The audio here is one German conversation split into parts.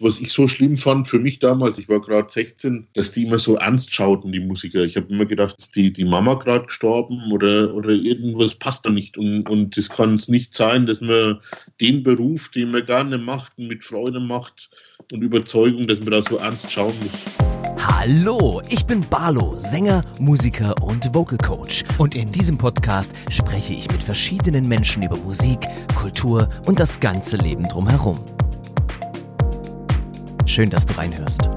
was ich so schlimm fand für mich damals, ich war gerade 16, dass die immer so ernst schauten, die Musiker. Ich habe immer gedacht, ist die, die Mama gerade gestorben oder, oder irgendwas passt da nicht. Und, und das kann es nicht sein, dass man den Beruf, den man gerne macht und mit Freude macht und Überzeugung, dass man da so ernst schauen muss. Hallo, ich bin Barlo, Sänger, Musiker und Vocal Coach. Und in diesem Podcast spreche ich mit verschiedenen Menschen über Musik, Kultur und das ganze Leben drumherum. Schön, dass du reinhörst.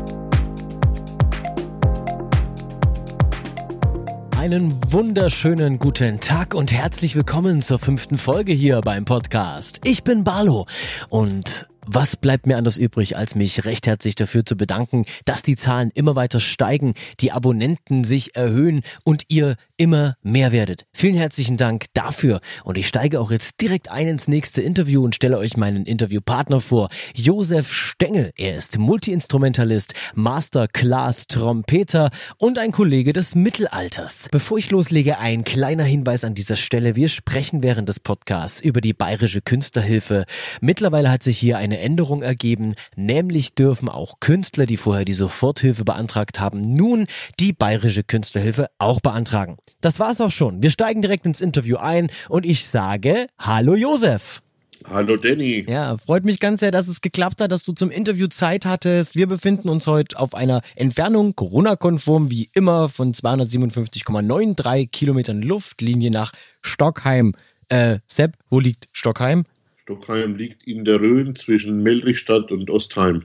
Einen wunderschönen guten Tag und herzlich willkommen zur fünften Folge hier beim Podcast. Ich bin Barlo und was bleibt mir anders übrig, als mich recht herzlich dafür zu bedanken, dass die Zahlen immer weiter steigen, die Abonnenten sich erhöhen und ihr immer mehr werdet. Vielen herzlichen Dank dafür. Und ich steige auch jetzt direkt ein ins nächste Interview und stelle euch meinen Interviewpartner vor. Josef Stengel. Er ist Multiinstrumentalist, Masterclass Trompeter und ein Kollege des Mittelalters. Bevor ich loslege, ein kleiner Hinweis an dieser Stelle. Wir sprechen während des Podcasts über die Bayerische Künstlerhilfe. Mittlerweile hat sich hier eine Änderung ergeben, nämlich dürfen auch Künstler, die vorher die Soforthilfe beantragt haben, nun die Bayerische Künstlerhilfe auch beantragen. Das war's auch schon. Wir steigen direkt ins Interview ein und ich sage Hallo Josef. Hallo Danny. Ja, freut mich ganz sehr, dass es geklappt hat, dass du zum Interview Zeit hattest. Wir befinden uns heute auf einer Entfernung, Corona-konform wie immer, von 257,93 Kilometern Luftlinie nach Stockheim. Äh, Sepp, wo liegt Stockheim? Stockheim liegt in der Rhön zwischen Melrichstadt und Ostheim.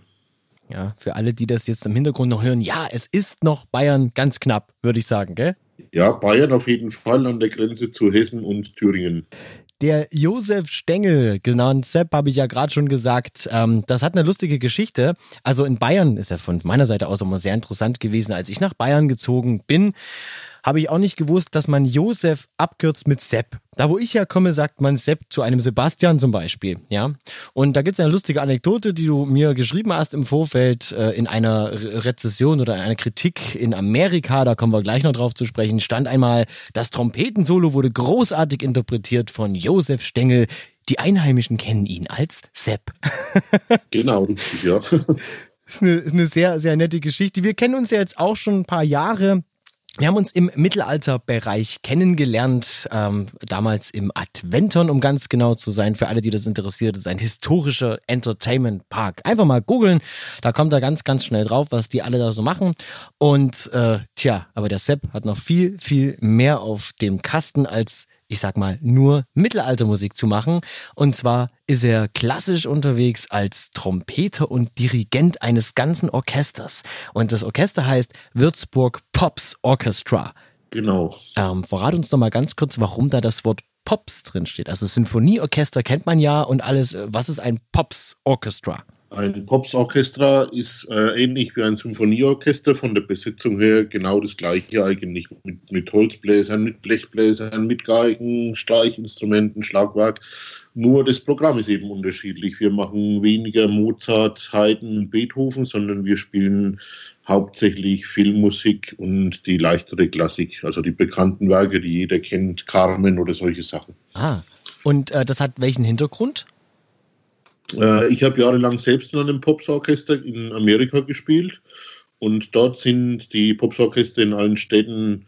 Ja, für alle, die das jetzt im Hintergrund noch hören, ja, es ist noch Bayern ganz knapp, würde ich sagen, gell? Ja, Bayern auf jeden Fall an der Grenze zu Hessen und Thüringen. Der Josef Stengel, genannt Sepp, habe ich ja gerade schon gesagt, ähm, das hat eine lustige Geschichte. Also in Bayern ist er von meiner Seite aus immer sehr interessant gewesen. Als ich nach Bayern gezogen bin, habe ich auch nicht gewusst, dass man Josef abkürzt mit Sepp. Da, wo ich herkomme, sagt man Sepp zu einem Sebastian zum Beispiel. Ja. Und da gibt es eine lustige Anekdote, die du mir geschrieben hast im Vorfeld äh, in einer Rezession oder in einer Kritik in Amerika, da kommen wir gleich noch drauf zu sprechen, stand einmal, das Trompetensolo wurde großartig interpretiert von Josef Stengel. Die Einheimischen kennen ihn als Sepp. genau, richtig, ja. ist eine, ist eine sehr, sehr nette Geschichte. Wir kennen uns ja jetzt auch schon ein paar Jahre. Wir haben uns im Mittelalterbereich kennengelernt, ähm, damals im Adventon, um ganz genau zu sein. Für alle, die das interessiert, ist ein historischer Entertainment Park. Einfach mal googeln, da kommt er ganz, ganz schnell drauf, was die alle da so machen. Und äh, tja, aber der Sepp hat noch viel, viel mehr auf dem Kasten als ich sag mal, nur Mittelaltermusik zu machen. Und zwar ist er klassisch unterwegs als Trompeter und Dirigent eines ganzen Orchesters. Und das Orchester heißt Würzburg Pops Orchestra. Genau. Ähm, verrat uns doch mal ganz kurz, warum da das Wort Pops drin steht. Also Sinfonieorchester kennt man ja und alles. Was ist ein Pops Orchestra? Ein Pops-Orchestra ist äh, ähnlich wie ein Symphonieorchester, von der Besetzung her genau das gleiche eigentlich, mit, mit Holzbläsern, mit Blechbläsern, mit Geigen, Streichinstrumenten, Schlagwerk. Nur das Programm ist eben unterschiedlich. Wir machen weniger Mozart, Haydn, Beethoven, sondern wir spielen hauptsächlich Filmmusik und die leichtere Klassik, also die bekannten Werke, die jeder kennt, Carmen oder solche Sachen. Ah, und äh, das hat welchen Hintergrund? Äh, ich habe jahrelang selbst in einem Popsorchester in Amerika gespielt und dort sind die Popsorchester in allen Städten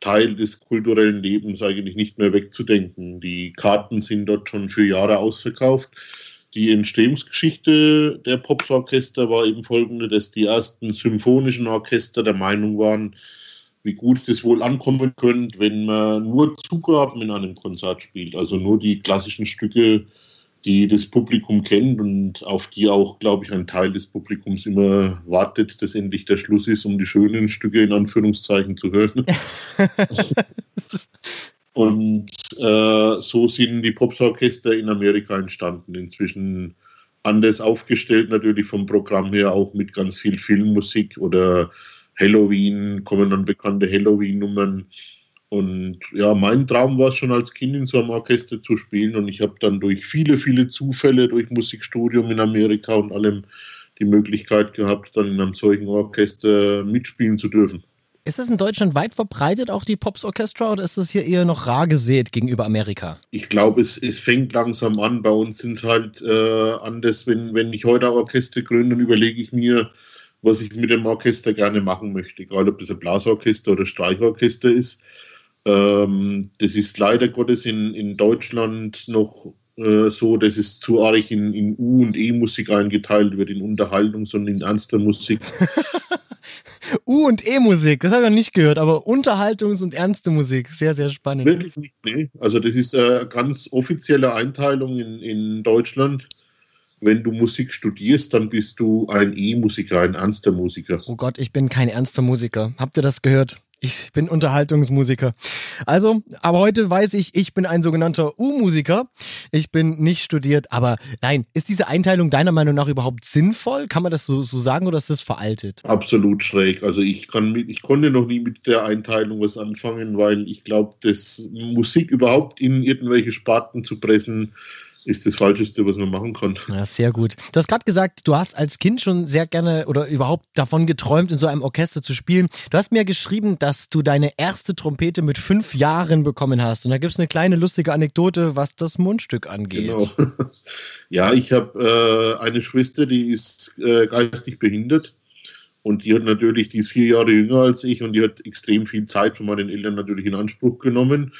Teil des kulturellen Lebens eigentlich nicht mehr wegzudenken. Die Karten sind dort schon für Jahre ausverkauft. Die Entstehungsgeschichte der Popsorchester war eben folgende, dass die ersten symphonischen Orchester der Meinung waren, wie gut das wohl ankommen könnte, wenn man nur Zugaben in einem Konzert spielt, also nur die klassischen Stücke die das Publikum kennt und auf die auch, glaube ich, ein Teil des Publikums immer wartet, dass endlich der Schluss ist, um die schönen Stücke in Anführungszeichen zu hören. und äh, so sind die Popsorchester in Amerika entstanden. Inzwischen anders aufgestellt, natürlich vom Programm her auch mit ganz viel Filmmusik oder Halloween, kommen dann bekannte Halloween-Nummern und ja, mein Traum war es schon als Kind in so einem Orchester zu spielen. Und ich habe dann durch viele, viele Zufälle, durch Musikstudium in Amerika und allem die Möglichkeit gehabt, dann in einem solchen Orchester mitspielen zu dürfen. Ist das in Deutschland weit verbreitet, auch die Pops Orchestra, oder ist das hier eher noch rar gesät gegenüber Amerika? Ich glaube, es, es fängt langsam an. Bei uns sind es halt äh, anders. Wenn, wenn ich heute ein Orchester gründe, dann überlege ich mir, was ich mit dem Orchester gerne machen möchte. Egal, ob das ein Blasorchester oder Streichorchester ist. Ähm, das ist leider Gottes in, in Deutschland noch äh, so, dass es zu arg in, in U- und E-Musik eingeteilt wird, in Unterhaltungs- und in ernster Musik. U- und E-Musik, das habe ich noch nicht gehört, aber Unterhaltungs- und ernste Musik, sehr, sehr spannend. Wirklich nicht, nee. Also das ist eine ganz offizielle Einteilung in, in Deutschland. Wenn du Musik studierst, dann bist du ein E-Musiker, ein ernster Musiker. Oh Gott, ich bin kein ernster Musiker. Habt ihr das gehört? Ich bin Unterhaltungsmusiker. Also, aber heute weiß ich, ich bin ein sogenannter U-Musiker. Ich bin nicht studiert, aber nein, ist diese Einteilung deiner Meinung nach überhaupt sinnvoll? Kann man das so, so sagen oder ist das veraltet? Absolut schräg. Also ich kann mit, ich konnte noch nie mit der Einteilung was anfangen, weil ich glaube, dass Musik überhaupt in irgendwelche Sparten zu pressen, ist das Falscheste, was man machen kann. Ja, sehr gut. Du hast gerade gesagt, du hast als Kind schon sehr gerne oder überhaupt davon geträumt, in so einem Orchester zu spielen. Du hast mir geschrieben, dass du deine erste Trompete mit fünf Jahren bekommen hast. Und da gibt es eine kleine lustige Anekdote, was das Mundstück angeht. Genau. Ja, ich habe äh, eine Schwester, die ist äh, geistig behindert. Und die hat natürlich, die ist vier Jahre jünger als ich und die hat extrem viel Zeit von meinen Eltern natürlich in Anspruch genommen.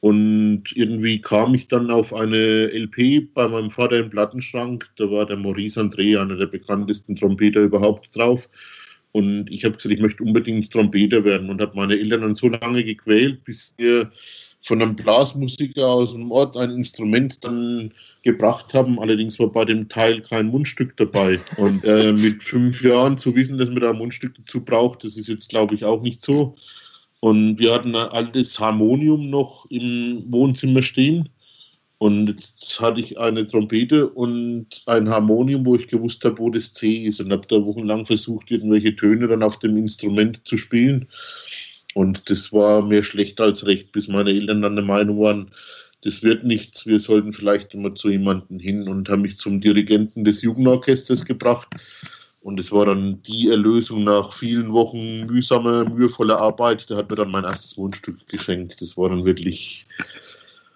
Und irgendwie kam ich dann auf eine LP bei meinem Vater im Plattenschrank. Da war der Maurice André, einer der bekanntesten Trompeter überhaupt drauf. Und ich habe gesagt, ich möchte unbedingt Trompeter werden und habe meine Eltern dann so lange gequält, bis wir von einem Blasmusiker aus dem Ort ein Instrument dann gebracht haben. Allerdings war bei dem Teil kein Mundstück dabei. Und äh, mit fünf Jahren zu wissen, dass man da ein Mundstück dazu braucht, das ist jetzt, glaube ich, auch nicht so und wir hatten ein altes Harmonium noch im Wohnzimmer stehen. Und jetzt hatte ich eine Trompete und ein Harmonium, wo ich gewusst habe, wo das C ist. Und habe da wochenlang versucht, irgendwelche Töne dann auf dem Instrument zu spielen. Und das war mehr schlecht als recht, bis meine Eltern dann der Meinung waren, das wird nichts, wir sollten vielleicht immer zu jemandem hin und haben mich zum Dirigenten des Jugendorchesters gebracht. Und es war dann die Erlösung nach vielen Wochen mühsamer, mühevoller Arbeit. Der hat mir dann mein erstes Wohnstück geschenkt. Das war dann wirklich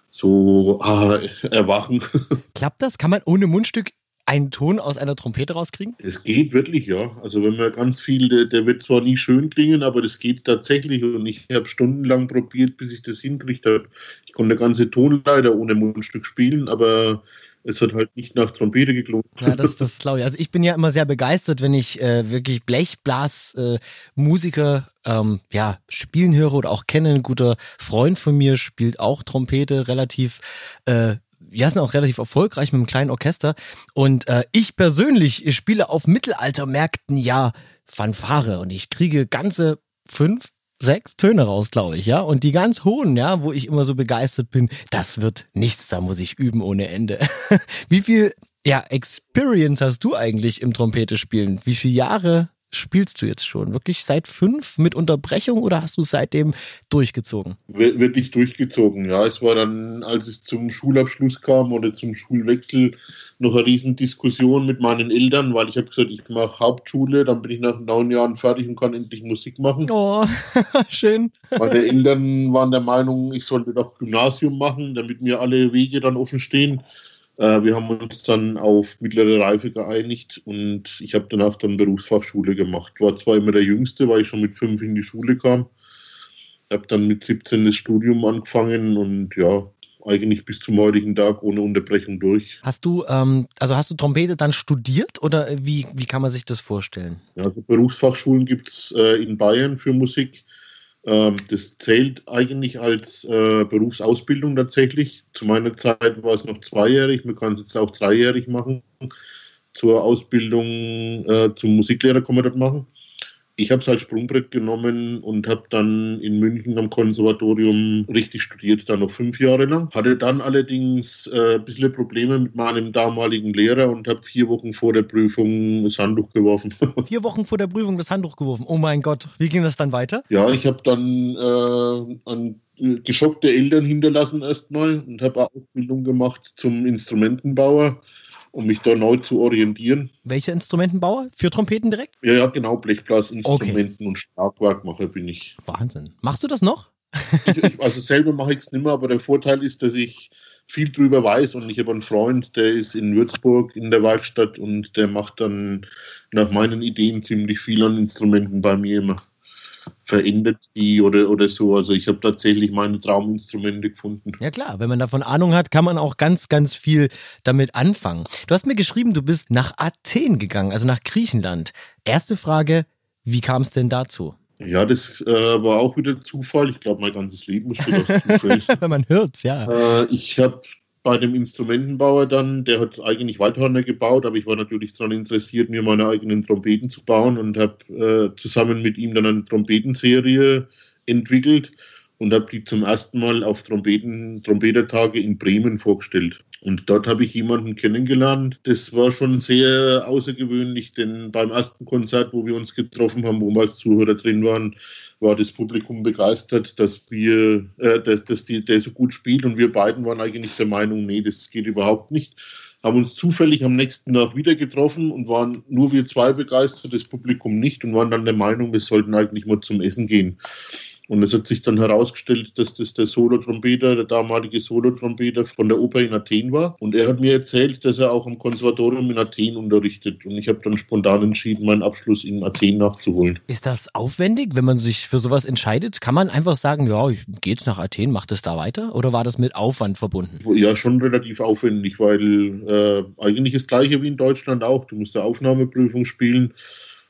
so ah, Erwachen. Klappt das? Kann man ohne Mundstück einen Ton aus einer Trompete rauskriegen? Es geht wirklich, ja. Also wenn man ganz viel, der, der wird zwar nie schön klingen, aber das geht tatsächlich. Und ich habe stundenlang probiert, bis ich das hinkriegt habe. Ich konnte ganze Tonleiter ohne Mundstück spielen, aber es hat halt nicht nach Trompete geklungen. Ja, das, das glaube ich. Also ich bin ja immer sehr begeistert, wenn ich äh, wirklich Blechblas-Musiker äh, ähm, ja, spielen höre oder auch kenne. Ein guter Freund von mir spielt auch Trompete relativ äh, ja, sind auch relativ erfolgreich mit einem kleinen Orchester. Und äh, ich persönlich spiele auf Mittelaltermärkten ja Fanfare und ich kriege ganze fünf, sechs Töne raus, glaube ich, ja. Und die ganz hohen, ja, wo ich immer so begeistert bin, das wird nichts, da muss ich üben ohne Ende. Wie viel, ja, Experience hast du eigentlich im Trompete spielen? Wie viele Jahre spielst du jetzt schon? Wirklich seit fünf mit Unterbrechung oder hast du seitdem durchgezogen? Wirklich durchgezogen, ja. Es war dann, als es zum Schulabschluss kam oder zum Schulwechsel, noch eine Riesendiskussion mit meinen Eltern, weil ich habe gesagt, ich mache Hauptschule, dann bin ich nach neun Jahren fertig und kann endlich Musik machen. Oh, schön. Meine Eltern waren der Meinung, ich sollte doch Gymnasium machen, damit mir alle Wege dann offen stehen. Äh, wir haben uns dann auf mittlere Reife geeinigt und ich habe danach dann Berufsfachschule gemacht. War zwar immer der Jüngste, weil ich schon mit fünf in die Schule kam. Habe dann mit 17 das Studium angefangen und ja, eigentlich bis zum heutigen Tag ohne Unterbrechung durch. Hast du, ähm, also hast du Trompete dann studiert oder wie, wie kann man sich das vorstellen? Ja, also Berufsfachschulen gibt es äh, in Bayern für Musik. Ähm, das zählt eigentlich als äh, Berufsausbildung tatsächlich. Zu meiner Zeit war es noch zweijährig, man kann es jetzt auch dreijährig machen. Zur Ausbildung äh, zum Musiklehrer kann man das machen. Ich habe es als Sprungbrett genommen und habe dann in München am Konservatorium richtig studiert, dann noch fünf Jahre lang. Hatte dann allerdings äh, ein bisschen Probleme mit meinem damaligen Lehrer und habe vier Wochen vor der Prüfung das Handtuch geworfen. Vier Wochen vor der Prüfung das Handtuch geworfen. Oh mein Gott, wie ging das dann weiter? Ja, ich habe dann äh, an geschockte Eltern hinterlassen erstmal und habe Ausbildung gemacht zum Instrumentenbauer um mich da neu zu orientieren. Welcher Instrumentenbauer? Für Trompeten direkt? Ja, ja, genau, Blechblasinstrumenten okay. und Schlagwerkmacher bin ich. Wahnsinn. Machst du das noch? ich, ich, also selber mache ich es nicht mehr, aber der Vorteil ist, dass ich viel drüber weiß und ich habe einen Freund, der ist in Würzburg in der Werkstatt und der macht dann nach meinen Ideen ziemlich viel an Instrumenten bei mir immer verändert die oder, oder so. Also ich habe tatsächlich meine Trauminstrumente gefunden. Ja klar, wenn man davon Ahnung hat, kann man auch ganz, ganz viel damit anfangen. Du hast mir geschrieben, du bist nach Athen gegangen, also nach Griechenland. Erste Frage, wie kam es denn dazu? Ja, das äh, war auch wieder Zufall. Ich glaube, mein ganzes Leben besteht aus Zufall. Wenn man hört's, ja. Äh, ich habe bei dem Instrumentenbauer dann, der hat eigentlich Waldhorner gebaut, aber ich war natürlich daran interessiert, mir meine eigenen Trompeten zu bauen und habe äh, zusammen mit ihm dann eine Trompetenserie entwickelt und habe die zum ersten Mal auf Trompeten, Trompetertage in Bremen vorgestellt. Und dort habe ich jemanden kennengelernt. Das war schon sehr außergewöhnlich, denn beim ersten Konzert, wo wir uns getroffen haben, wo wir als Zuhörer drin waren, war das Publikum begeistert, dass wir, äh, dass, dass die, der so gut spielt und wir beiden waren eigentlich der Meinung, nee, das geht überhaupt nicht. Haben uns zufällig am nächsten Tag wieder getroffen und waren nur wir zwei begeistert, das Publikum nicht und waren dann der Meinung, wir sollten eigentlich mal zum Essen gehen. Und es hat sich dann herausgestellt, dass das der Solotrompeter, der damalige Solotrompeter von der Oper in Athen war. Und er hat mir erzählt, dass er auch am Konservatorium in Athen unterrichtet. Und ich habe dann spontan entschieden, meinen Abschluss in Athen nachzuholen. Ist das aufwendig, wenn man sich für sowas entscheidet? Kann man einfach sagen, ja, ich gehe jetzt nach Athen, mache das da weiter? Oder war das mit Aufwand verbunden? Ja, schon relativ aufwendig, weil äh, eigentlich das gleiche wie in Deutschland auch. Du musst eine Aufnahmeprüfung spielen.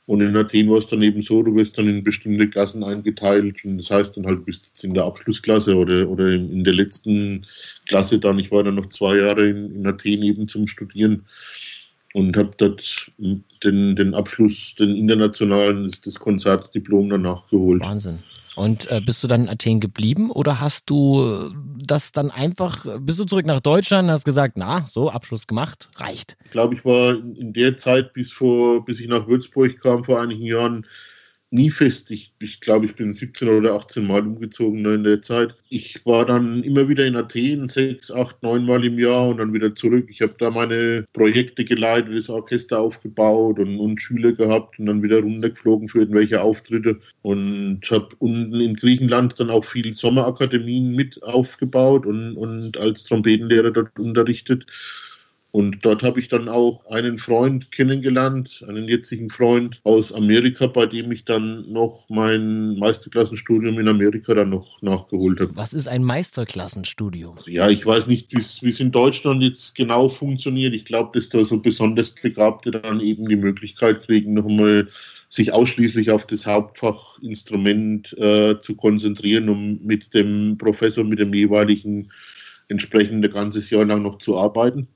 Und in Athen war es dann eben so, du wirst dann in bestimmte Klassen eingeteilt. Und das heißt dann halt, bist jetzt in der Abschlussklasse oder, oder in der letzten Klasse dann. Ich war dann noch zwei Jahre in, in Athen eben zum Studieren und habe dort den, den Abschluss, den internationalen, das, Konzertdiplom dann nachgeholt. Wahnsinn. Und äh, bist du dann in Athen geblieben oder hast du das dann einfach, bist du zurück nach Deutschland und hast gesagt, na, so, Abschluss gemacht, reicht? Ich glaube, ich war in der Zeit, bis, vor, bis ich nach Würzburg kam, vor einigen Jahren, nie fest. Ich, ich glaube, ich bin 17 oder 18 Mal umgezogen in der Zeit. Ich war dann immer wieder in Athen, sechs, acht, neun Mal im Jahr und dann wieder zurück. Ich habe da meine Projekte geleitet, das Orchester aufgebaut und, und Schüler gehabt und dann wieder runtergeflogen für irgendwelche Auftritte und habe unten in Griechenland dann auch viele Sommerakademien mit aufgebaut und, und als Trompetenlehrer dort unterrichtet. Und dort habe ich dann auch einen Freund kennengelernt, einen jetzigen Freund aus Amerika, bei dem ich dann noch mein Meisterklassenstudium in Amerika dann noch nachgeholt habe. Was ist ein Meisterklassenstudium? Ja, ich weiß nicht, wie es in Deutschland jetzt genau funktioniert. Ich glaube, dass da so besonders Begabte dann eben die Möglichkeit kriegen, nochmal sich ausschließlich auf das Hauptfachinstrument äh, zu konzentrieren, um mit dem Professor, mit dem jeweiligen entsprechend ein ganzes Jahr lang noch zu arbeiten.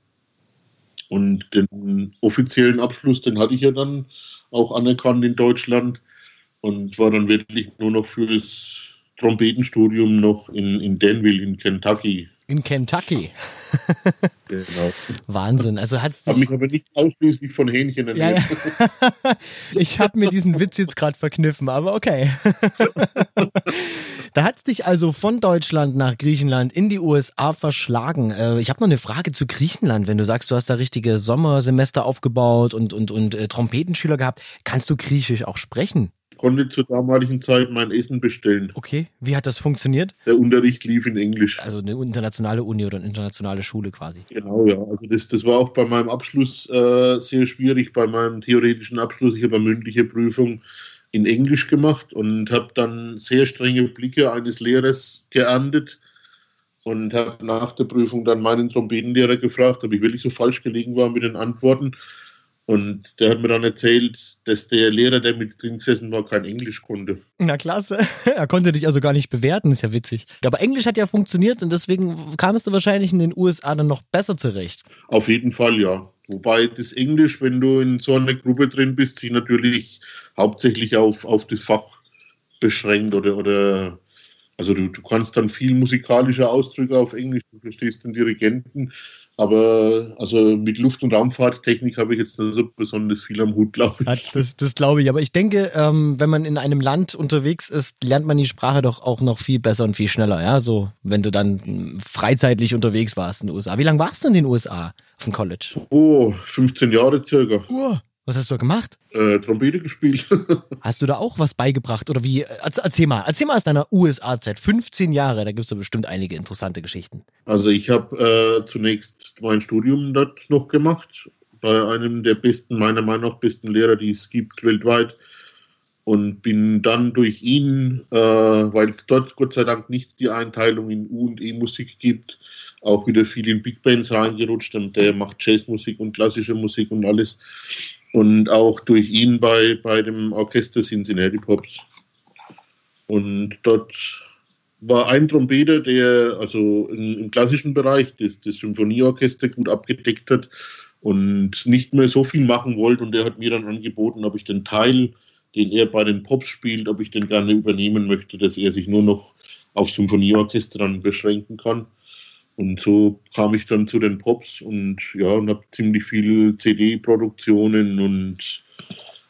Und den offiziellen Abschluss, den hatte ich ja dann auch anerkannt in Deutschland und war dann wirklich nur noch für das Trompetenstudium noch in, in Danville in Kentucky. In Kentucky. genau. Wahnsinn. Also hat's dich. Hab mich aber nicht ausschließlich von Hähnchen ernährt. Ja, ja. ich habe mir diesen Witz jetzt gerade verkniffen, aber okay. Da hat es dich also von Deutschland nach Griechenland in die USA verschlagen. Äh, ich habe noch eine Frage zu Griechenland. Wenn du sagst, du hast da richtige Sommersemester aufgebaut und, und, und äh, Trompetenschüler gehabt, kannst du Griechisch auch sprechen? Ich konnte zur damaligen Zeit mein Essen bestellen. Okay, wie hat das funktioniert? Der Unterricht lief in Englisch. Also eine internationale Uni oder eine internationale Schule quasi. Genau, ja. Also das, das war auch bei meinem Abschluss äh, sehr schwierig, bei meinem theoretischen Abschluss. Ich habe eine mündliche Prüfung in Englisch gemacht und habe dann sehr strenge Blicke eines Lehrers geerntet und habe nach der Prüfung dann meinen Trompetenlehrer gefragt, ob ich wirklich so falsch gelegen war mit den Antworten. Und der hat mir dann erzählt, dass der Lehrer, der mit drin gesessen war, kein Englisch konnte. Na klasse. Er konnte dich also gar nicht bewerten, ist ja witzig. Aber Englisch hat ja funktioniert und deswegen kamst du wahrscheinlich in den USA dann noch besser zurecht. Auf jeden Fall, ja. Wobei das Englisch, wenn du in so einer Gruppe drin bist, sich natürlich hauptsächlich auf, auf das Fach beschränkt oder, oder Also du, du kannst dann viel musikalische Ausdrücke auf Englisch, du verstehst den Dirigenten, aber also mit Luft- und Raumfahrttechnik habe ich jetzt nicht so besonders viel am Hut, glaube ich. Das, das glaube ich. Aber ich denke, ähm, wenn man in einem Land unterwegs ist, lernt man die Sprache doch auch noch viel besser und viel schneller. Ja, so wenn du dann freizeitlich unterwegs warst in den USA. Wie lange warst du in den USA auf dem College? Oh, 15 Jahre circa. Uh. Was hast du da gemacht? Äh, Trompete gespielt. hast du da auch was beigebracht? Oder wie? Erzähl mal, erzähl mal aus deiner USA-Zeit. 15 Jahre, da gibt es ja bestimmt einige interessante Geschichten. Also ich habe äh, zunächst mein Studium dort noch gemacht, bei einem der besten, meiner Meinung nach besten Lehrer, die es gibt weltweit. Und bin dann durch ihn, äh, weil es dort Gott sei Dank nicht die Einteilung in U- und E-Musik gibt, auch wieder viel in Big Bands reingerutscht. Und der macht Jazzmusik und klassische Musik und alles und auch durch ihn bei, bei dem Orchester Cincinnati Pops. Und dort war ein Trompeter, der also im, klassischen Bereich das, das Symphonieorchester gut abgedeckt hat und nicht mehr so viel machen wollte. Und der hat mir dann angeboten, ob ich den Teil, den er bei den Pops spielt, ob ich den gerne übernehmen möchte, dass er sich nur noch auf Symphonieorchester dann beschränken kann. Und so kam ich dann zu den Pops und ja, und habe ziemlich viel CD-Produktionen und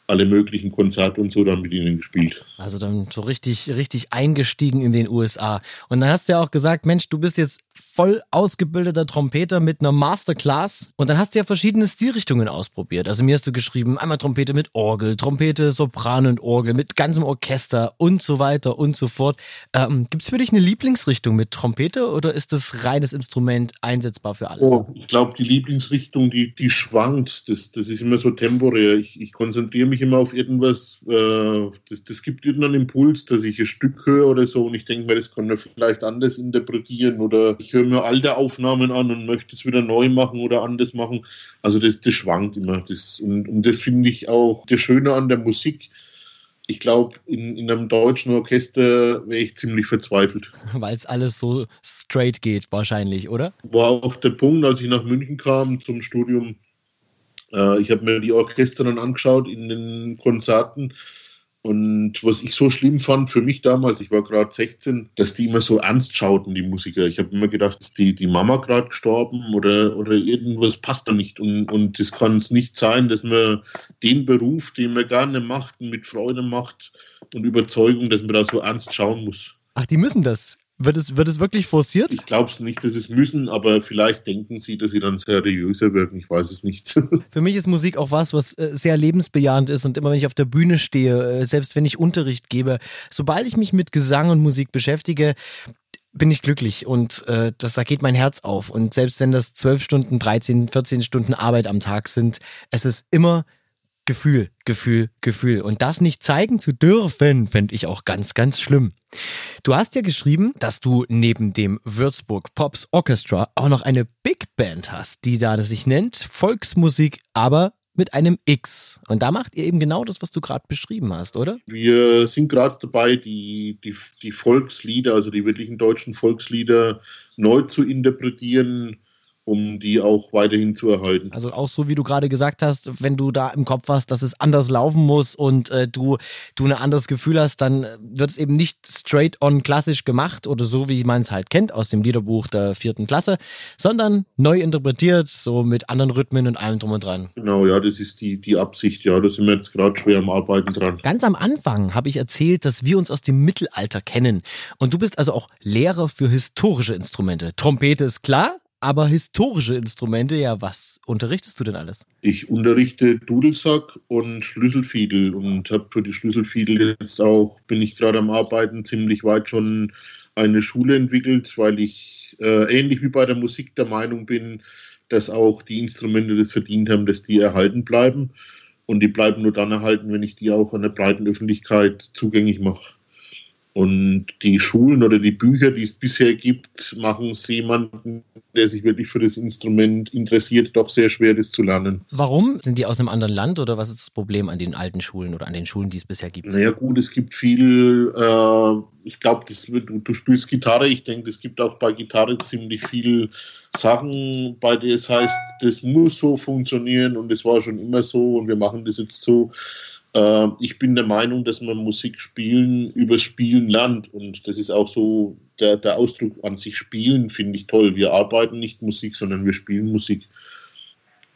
alle möglichen Konzerte und so dann mit ihnen gespielt. Also dann so richtig, richtig eingestiegen in den USA. Und dann hast du ja auch gesagt, Mensch, du bist jetzt voll ausgebildeter Trompeter mit einer Masterclass. Und dann hast du ja verschiedene Stilrichtungen ausprobiert. Also mir hast du geschrieben, einmal Trompete mit Orgel, Trompete, Sopran und Orgel, mit ganzem Orchester und so weiter und so fort. Ähm, Gibt es für dich eine Lieblingsrichtung mit Trompete oder ist das reines Instrument einsetzbar für alles? Oh, ich glaube, die Lieblingsrichtung, die, die schwankt. Das, das ist immer so temporär. Ich, ich konzentriere mich immer auf irgendwas. Äh, das, das gibt irgendeinen Impuls, dass ich ein Stück höre oder so und ich denke mir, das kann man vielleicht anders interpretieren oder ich höre mir alte Aufnahmen an und möchte es wieder neu machen oder anders machen. Also das, das schwankt immer. Das, und, und das finde ich auch das Schöne an der Musik. Ich glaube, in, in einem deutschen Orchester wäre ich ziemlich verzweifelt. Weil es alles so straight geht, wahrscheinlich, oder? War auch der Punkt, als ich nach München kam zum Studium. Äh, ich habe mir die Orchester dann angeschaut in den Konzerten und was ich so schlimm fand für mich damals, ich war gerade 16, dass die immer so ernst schauten, die Musiker. Ich habe immer gedacht, ist die, die Mama gerade gestorben oder, oder irgendwas passt da nicht. Und, und das kann es nicht sein, dass man den Beruf, den man gerne macht mit Freude macht und Überzeugung, dass man da so ernst schauen muss. Ach, die müssen das. Wird es, wird es wirklich forciert? Ich glaube es nicht, dass es müssen, aber vielleicht denken sie, dass sie dann seriöser wirken. Ich weiß es nicht. Für mich ist Musik auch was, was äh, sehr lebensbejahend ist und immer wenn ich auf der Bühne stehe, äh, selbst wenn ich Unterricht gebe, sobald ich mich mit Gesang und Musik beschäftige, bin ich glücklich und äh, das, da geht mein Herz auf. Und selbst wenn das 12 Stunden, 13, 14 Stunden Arbeit am Tag sind, es ist immer Gefühl, Gefühl, Gefühl. Und das nicht zeigen zu dürfen, fände ich auch ganz, ganz schlimm. Du hast ja geschrieben, dass du neben dem Würzburg Pops Orchestra auch noch eine Big Band hast, die da sich nennt Volksmusik, aber mit einem X. Und da macht ihr eben genau das, was du gerade beschrieben hast, oder? Wir sind gerade dabei, die, die, die Volkslieder, also die wirklichen deutschen Volkslieder neu zu interpretieren um die auch weiterhin zu erhalten. Also auch so, wie du gerade gesagt hast, wenn du da im Kopf hast, dass es anders laufen muss und äh, du, du ein anderes Gefühl hast, dann wird es eben nicht straight on klassisch gemacht oder so, wie man es halt kennt aus dem Liederbuch der vierten Klasse, sondern neu interpretiert, so mit anderen Rhythmen und allem drum und dran. Genau, ja, das ist die, die Absicht, ja, da sind wir jetzt gerade schwer am Arbeiten dran. Ganz am Anfang habe ich erzählt, dass wir uns aus dem Mittelalter kennen und du bist also auch Lehrer für historische Instrumente. Trompete ist klar, aber historische Instrumente, ja, was unterrichtest du denn alles? Ich unterrichte Dudelsack und Schlüsselfiedel und habe für die Schlüsselfiedel jetzt auch, bin ich gerade am Arbeiten, ziemlich weit schon eine Schule entwickelt, weil ich äh, ähnlich wie bei der Musik der Meinung bin, dass auch die Instrumente das verdient haben, dass die erhalten bleiben. Und die bleiben nur dann erhalten, wenn ich die auch an der breiten Öffentlichkeit zugänglich mache. Und die Schulen oder die Bücher, die es bisher gibt, machen es jemanden, der sich wirklich für das Instrument interessiert, doch sehr schwer, das zu lernen. Warum? Sind die aus einem anderen Land oder was ist das Problem an den alten Schulen oder an den Schulen, die es bisher gibt? Naja gut, es gibt viel, äh, ich glaube, du, du spielst Gitarre, ich denke, es gibt auch bei Gitarre ziemlich viel Sachen, bei denen es heißt, das muss so funktionieren und es war schon immer so und wir machen das jetzt so. Äh, ich bin der Meinung, dass man Musik spielen übers Spielen lernt. Und das ist auch so der, der Ausdruck an sich Spielen, finde ich toll. Wir arbeiten nicht Musik, sondern wir spielen Musik.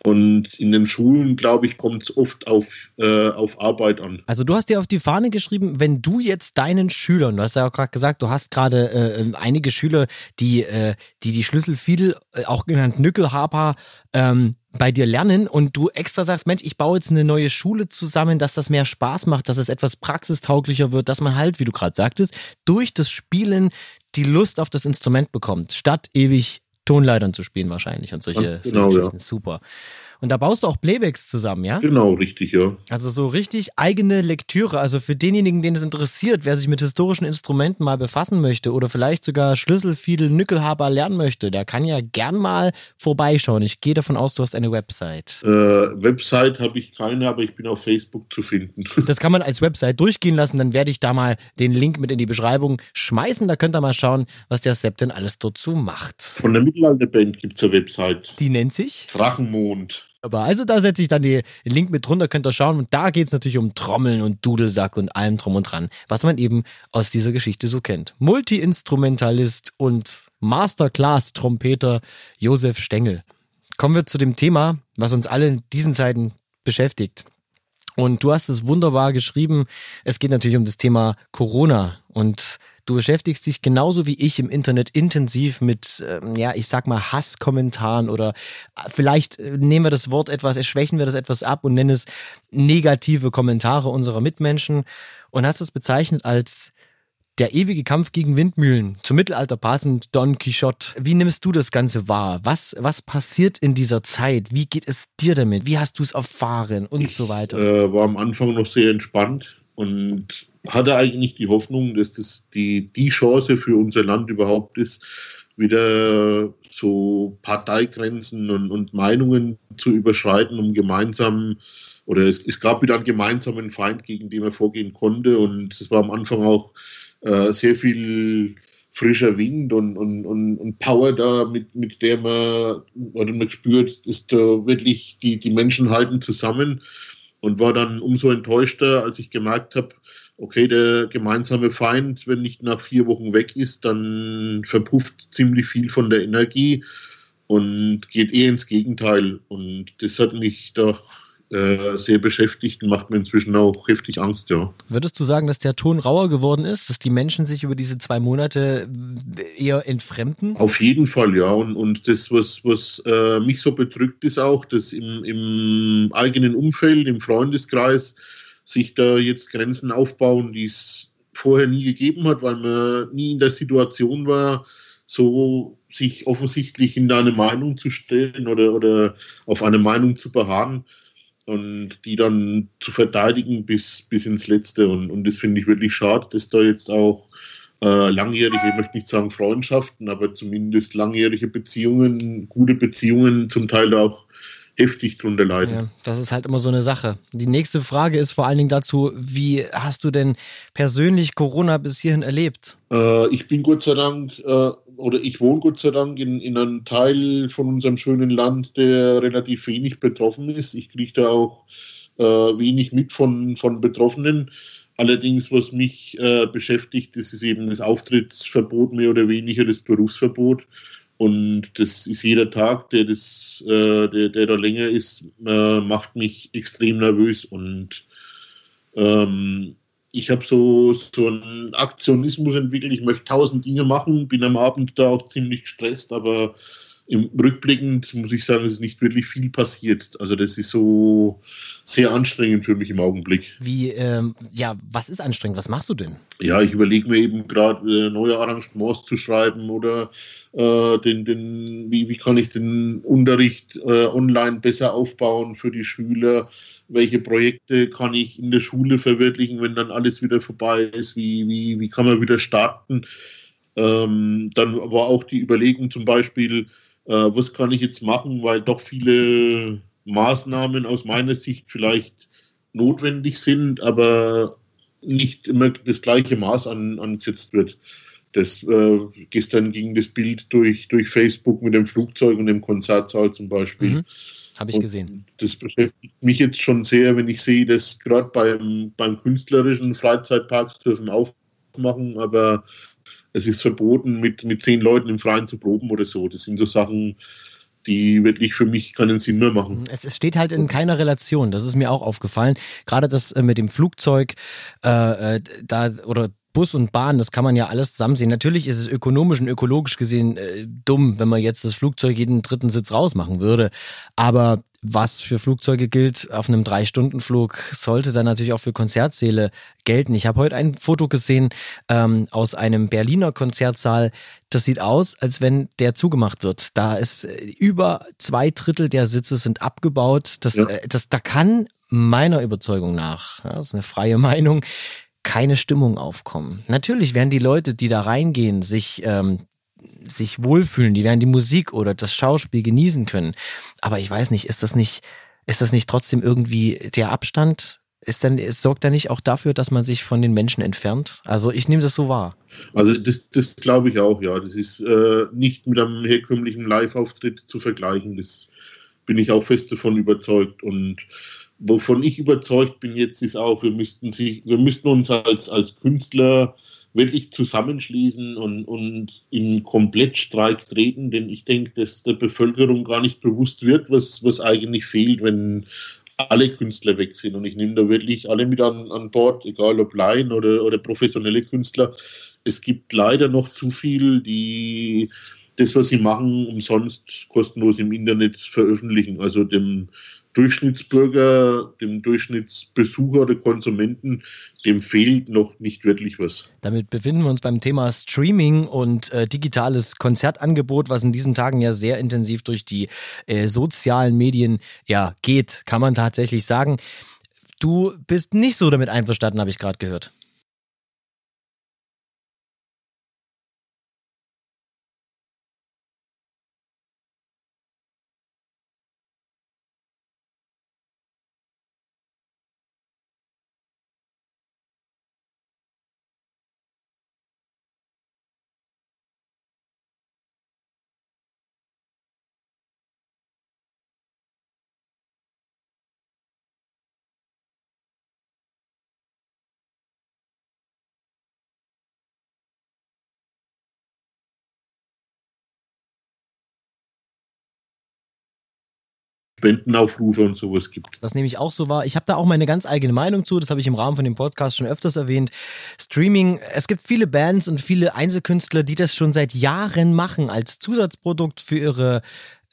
Und in den Schulen, glaube ich, kommt es oft auf, äh, auf Arbeit an. Also du hast dir auf die Fahne geschrieben, wenn du jetzt deinen Schülern, du hast ja auch gerade gesagt, du hast gerade äh, einige Schüler, die, äh, die die Schlüsselfiedel, äh, auch genannt Nückelhaber, ähm, bei dir lernen und du extra sagst, Mensch, ich baue jetzt eine neue Schule zusammen, dass das mehr Spaß macht, dass es etwas praxistauglicher wird, dass man halt, wie du gerade sagtest, durch das Spielen die Lust auf das Instrument bekommt, statt ewig Tonleitern zu spielen wahrscheinlich und solche, genau, solche ja. Super. Und da baust du auch Playbacks zusammen, ja? Genau, richtig, ja. Also so richtig eigene Lektüre. Also für denjenigen, den es interessiert, wer sich mit historischen Instrumenten mal befassen möchte oder vielleicht sogar Schlüsselfiedel, Nückelhaber lernen möchte, der kann ja gern mal vorbeischauen. Ich gehe davon aus, du hast eine Website. Äh, Website habe ich keine, aber ich bin auf Facebook zu finden. Das kann man als Website durchgehen lassen. Dann werde ich da mal den Link mit in die Beschreibung schmeißen. Da könnt ihr mal schauen, was der Sepp denn alles dazu macht. Von der Mittelalterband gibt es eine Website. Die nennt sich? Drachenmond. Aber also da setze ich dann den Link mit drunter, könnt ihr schauen. Und da geht es natürlich um Trommeln und Dudelsack und allem drum und dran, was man eben aus dieser Geschichte so kennt. Multi-Instrumentalist und Masterclass-Trompeter Josef Stengel. Kommen wir zu dem Thema, was uns alle in diesen Zeiten beschäftigt. Und du hast es wunderbar geschrieben. Es geht natürlich um das Thema Corona und Du beschäftigst dich genauso wie ich im Internet intensiv mit, ähm, ja, ich sag mal Hasskommentaren oder äh, vielleicht äh, nehmen wir das Wort etwas, schwächen wir das etwas ab und nennen es negative Kommentare unserer Mitmenschen und hast es bezeichnet als der ewige Kampf gegen Windmühlen, zum Mittelalter passend Don Quixote. Wie nimmst du das Ganze wahr? Was, was passiert in dieser Zeit? Wie geht es dir damit? Wie hast du es erfahren und ich, so weiter? Äh, war am Anfang noch sehr entspannt und hatte eigentlich die Hoffnung, dass das die, die Chance für unser Land überhaupt ist, wieder so Parteigrenzen und, und Meinungen zu überschreiten, um gemeinsam, oder es, es, gab wieder einen gemeinsamen Feind, gegen den man vorgehen konnte. Und es war am Anfang auch äh, sehr viel frischer Wind und, und, und, und Power da, mit, mit der man, oder man spürt, dass da wirklich die, die Menschen halten zusammen und war dann umso enttäuschter, als ich gemerkt habe, okay, der gemeinsame Feind, wenn nicht nach vier Wochen weg ist, dann verpufft ziemlich viel von der Energie und geht eher ins Gegenteil. Und das hat mich doch äh, sehr beschäftigt und macht mir inzwischen auch heftig Angst, ja. Würdest du sagen, dass der Ton rauer geworden ist, dass die Menschen sich über diese zwei Monate eher entfremden? Auf jeden Fall, ja. Und, und das, was, was äh, mich so bedrückt, ist auch, dass im, im eigenen Umfeld, im Freundeskreis, sich da jetzt Grenzen aufbauen, die es vorher nie gegeben hat, weil man nie in der Situation war, so sich offensichtlich in eine Meinung zu stellen oder, oder auf eine Meinung zu beharren und die dann zu verteidigen bis, bis ins Letzte. Und, und das finde ich wirklich schade, dass da jetzt auch äh, langjährige, ich möchte nicht sagen Freundschaften, aber zumindest langjährige Beziehungen, gute Beziehungen zum Teil auch heftig drunter leiden. Ja, das ist halt immer so eine Sache. Die nächste Frage ist vor allen Dingen dazu, wie hast du denn persönlich Corona bis hierhin erlebt? Äh, ich bin Gott sei Dank, äh, oder ich wohne Gott sei Dank in, in einem Teil von unserem schönen Land, der relativ wenig betroffen ist. Ich kriege da auch äh, wenig mit von, von Betroffenen. Allerdings, was mich äh, beschäftigt, das ist eben das Auftrittsverbot mehr oder weniger, das Berufsverbot. Und das ist jeder Tag, der, das, äh, der, der da länger ist, äh, macht mich extrem nervös. Und ähm, ich habe so, so einen Aktionismus entwickelt. Ich möchte tausend Dinge machen, bin am Abend da auch ziemlich gestresst, aber im Rückblickend muss ich sagen, es ist nicht wirklich viel passiert. Also das ist so sehr anstrengend für mich im Augenblick. Wie, ähm, ja, was ist anstrengend? Was machst du denn? Ja, ich überlege mir eben gerade äh, neue Arrangements zu schreiben oder äh, den, den, wie, wie kann ich den Unterricht äh, online besser aufbauen für die Schüler? Welche Projekte kann ich in der Schule verwirklichen, wenn dann alles wieder vorbei ist? Wie, wie, wie kann man wieder starten? Ähm, dann aber auch die Überlegung zum Beispiel, äh, was kann ich jetzt machen, weil doch viele Maßnahmen aus meiner Sicht vielleicht notwendig sind, aber nicht immer das gleiche Maß an, angesetzt wird. Das, äh, gestern ging das Bild durch, durch Facebook mit dem Flugzeug und dem Konzertsaal zum Beispiel. Mhm. habe ich gesehen. Das beschäftigt mich jetzt schon sehr, wenn ich sehe, dass gerade beim, beim künstlerischen Freizeitparks dürfen aufmachen, aber es ist verboten, mit, mit zehn Leuten im Freien zu proben oder so. Das sind so Sachen, die wirklich für mich keinen Sinn mehr machen. Es, es steht halt in keiner Relation. Das ist mir auch aufgefallen. Gerade das äh, mit dem Flugzeug, äh, äh da oder Bus und Bahn, das kann man ja alles zusammen sehen. Natürlich ist es ökonomisch und ökologisch gesehen äh, dumm, wenn man jetzt das Flugzeug jeden dritten Sitz rausmachen würde. Aber was für Flugzeuge gilt auf einem Drei-Stunden-Flug, sollte dann natürlich auch für Konzertsäle gelten. Ich habe heute ein Foto gesehen ähm, aus einem Berliner Konzertsaal. Das sieht aus, als wenn der zugemacht wird. Da ist äh, über zwei Drittel der Sitze sind abgebaut. Das, ja. äh, das, da kann meiner Überzeugung nach, ja, das ist eine freie Meinung, keine Stimmung aufkommen. Natürlich werden die Leute, die da reingehen, sich ähm, sich wohlfühlen, die werden die Musik oder das Schauspiel genießen können. Aber ich weiß nicht, ist das nicht, ist das nicht trotzdem irgendwie der Abstand? Ist dann, es sorgt da nicht auch dafür, dass man sich von den Menschen entfernt? Also ich nehme das so wahr. Also das, das glaube ich auch, ja. Das ist äh, nicht mit einem herkömmlichen Live-Auftritt zu vergleichen. Das bin ich auch fest davon überzeugt. Und wovon ich überzeugt bin jetzt, ist auch, wir müssten, sich, wir müssten uns als, als Künstler wirklich zusammenschließen und, und in Komplettstreik treten, denn ich denke, dass der Bevölkerung gar nicht bewusst wird, was, was eigentlich fehlt, wenn alle Künstler weg sind. Und ich nehme da wirklich alle mit an, an Bord, egal ob Laien oder, oder professionelle Künstler. Es gibt leider noch zu viel, die das, was sie machen, umsonst kostenlos im Internet veröffentlichen. Also dem Durchschnittsbürger, dem Durchschnittsbesucher oder Konsumenten, dem fehlt noch nicht wirklich was. Damit befinden wir uns beim Thema Streaming und äh, digitales Konzertangebot, was in diesen Tagen ja sehr intensiv durch die äh, sozialen Medien ja geht, kann man tatsächlich sagen. Du bist nicht so damit einverstanden, habe ich gerade gehört. Spendenaufrufe und sowas gibt. Das nehme auch so wahr. Ich habe da auch meine ganz eigene Meinung zu, das habe ich im Rahmen von dem Podcast schon öfters erwähnt. Streaming, es gibt viele Bands und viele Einzelkünstler, die das schon seit Jahren machen als Zusatzprodukt für ihre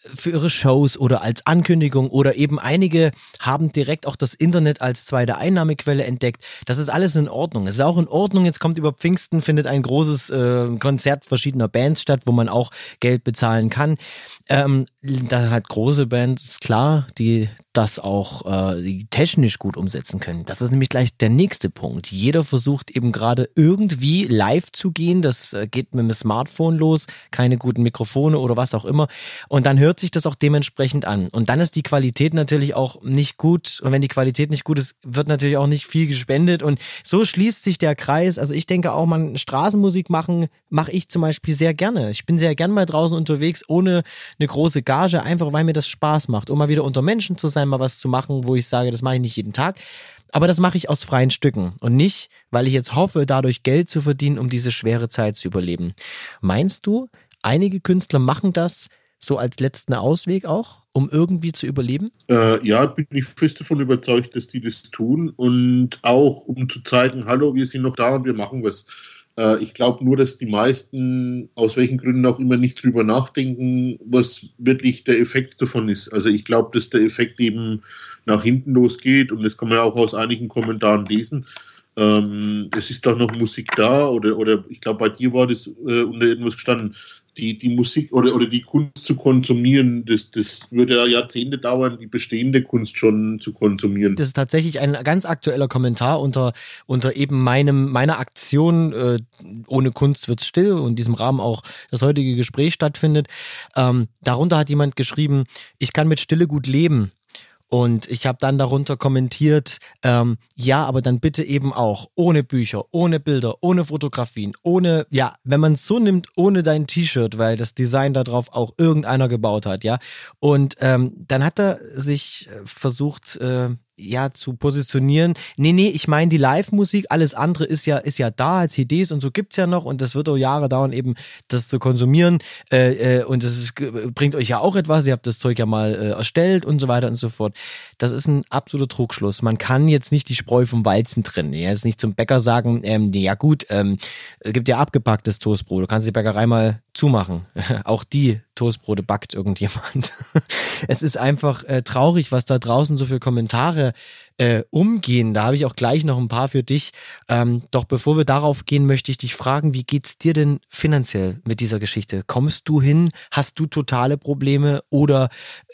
für ihre Shows oder als Ankündigung oder eben einige haben direkt auch das Internet als zweite Einnahmequelle entdeckt. Das ist alles in Ordnung. Es ist auch in Ordnung. Jetzt kommt über Pfingsten, findet ein großes äh, Konzert verschiedener Bands statt, wo man auch Geld bezahlen kann. Ähm, da hat große Bands, klar, die das auch äh, technisch gut umsetzen können. Das ist nämlich gleich der nächste Punkt. Jeder versucht eben gerade irgendwie live zu gehen. Das äh, geht mit dem Smartphone los, keine guten Mikrofone oder was auch immer. Und dann hört sich das auch dementsprechend an. Und dann ist die Qualität natürlich auch nicht gut. Und wenn die Qualität nicht gut ist, wird natürlich auch nicht viel gespendet. Und so schließt sich der Kreis. Also ich denke auch, man Straßenmusik machen, mache ich zum Beispiel sehr gerne. Ich bin sehr gern mal draußen unterwegs, ohne eine große Gage, einfach weil mir das Spaß macht, um mal wieder unter Menschen zu sein, mal was zu machen, wo ich sage, das mache ich nicht jeden Tag. Aber das mache ich aus freien Stücken und nicht, weil ich jetzt hoffe, dadurch Geld zu verdienen, um diese schwere Zeit zu überleben. Meinst du, einige Künstler machen das so als letzten Ausweg auch, um irgendwie zu überleben? Äh, ja, bin ich fest davon überzeugt, dass die das tun und auch um zu zeigen, hallo, wir sind noch da und wir machen was. Äh, ich glaube nur, dass die meisten, aus welchen Gründen auch immer, nicht drüber nachdenken, was wirklich der Effekt davon ist. Also ich glaube, dass der Effekt eben nach hinten losgeht und das kann man ja auch aus einigen Kommentaren lesen. Ähm, es ist doch noch Musik da oder, oder ich glaube, bei dir war das äh, unter irgendwas gestanden, die, die Musik oder, oder die Kunst zu konsumieren, das, das würde ja Jahrzehnte dauern, die bestehende Kunst schon zu konsumieren. Das ist tatsächlich ein ganz aktueller Kommentar unter, unter eben meinem, meiner Aktion äh, Ohne Kunst wird's still und in diesem Rahmen auch das heutige Gespräch stattfindet. Ähm, darunter hat jemand geschrieben, ich kann mit Stille gut leben. Und ich habe dann darunter kommentiert, ähm, ja, aber dann bitte eben auch ohne Bücher, ohne Bilder, ohne Fotografien, ohne, ja, wenn man es so nimmt, ohne dein T-Shirt, weil das Design darauf auch irgendeiner gebaut hat, ja. Und ähm, dann hat er sich äh, versucht, äh, ja zu positionieren. Nee, nee, ich meine die Live-Musik, alles andere ist ja, ist ja da, CDs und so gibt's ja noch und das wird auch Jahre dauern, eben das zu konsumieren. Äh, äh, und das ist, bringt euch ja auch etwas, ihr habt das Zeug ja mal äh, erstellt und so weiter und so fort. Das ist ein absoluter Trugschluss. Man kann jetzt nicht die Spreu vom Weizen trennen. Ja, jetzt nicht zum Bäcker sagen, ähm, ja gut, ähm, es gibt ja abgepacktes Toastbrot. Du kannst die Bäckerei mal zumachen. Auch die Toastbrote backt irgendjemand. es ist einfach äh, traurig, was da draußen so viele Kommentare äh, umgehen. Da habe ich auch gleich noch ein paar für dich. Ähm, doch bevor wir darauf gehen, möchte ich dich fragen, wie geht's dir denn finanziell mit dieser Geschichte? Kommst du hin? Hast du totale Probleme oder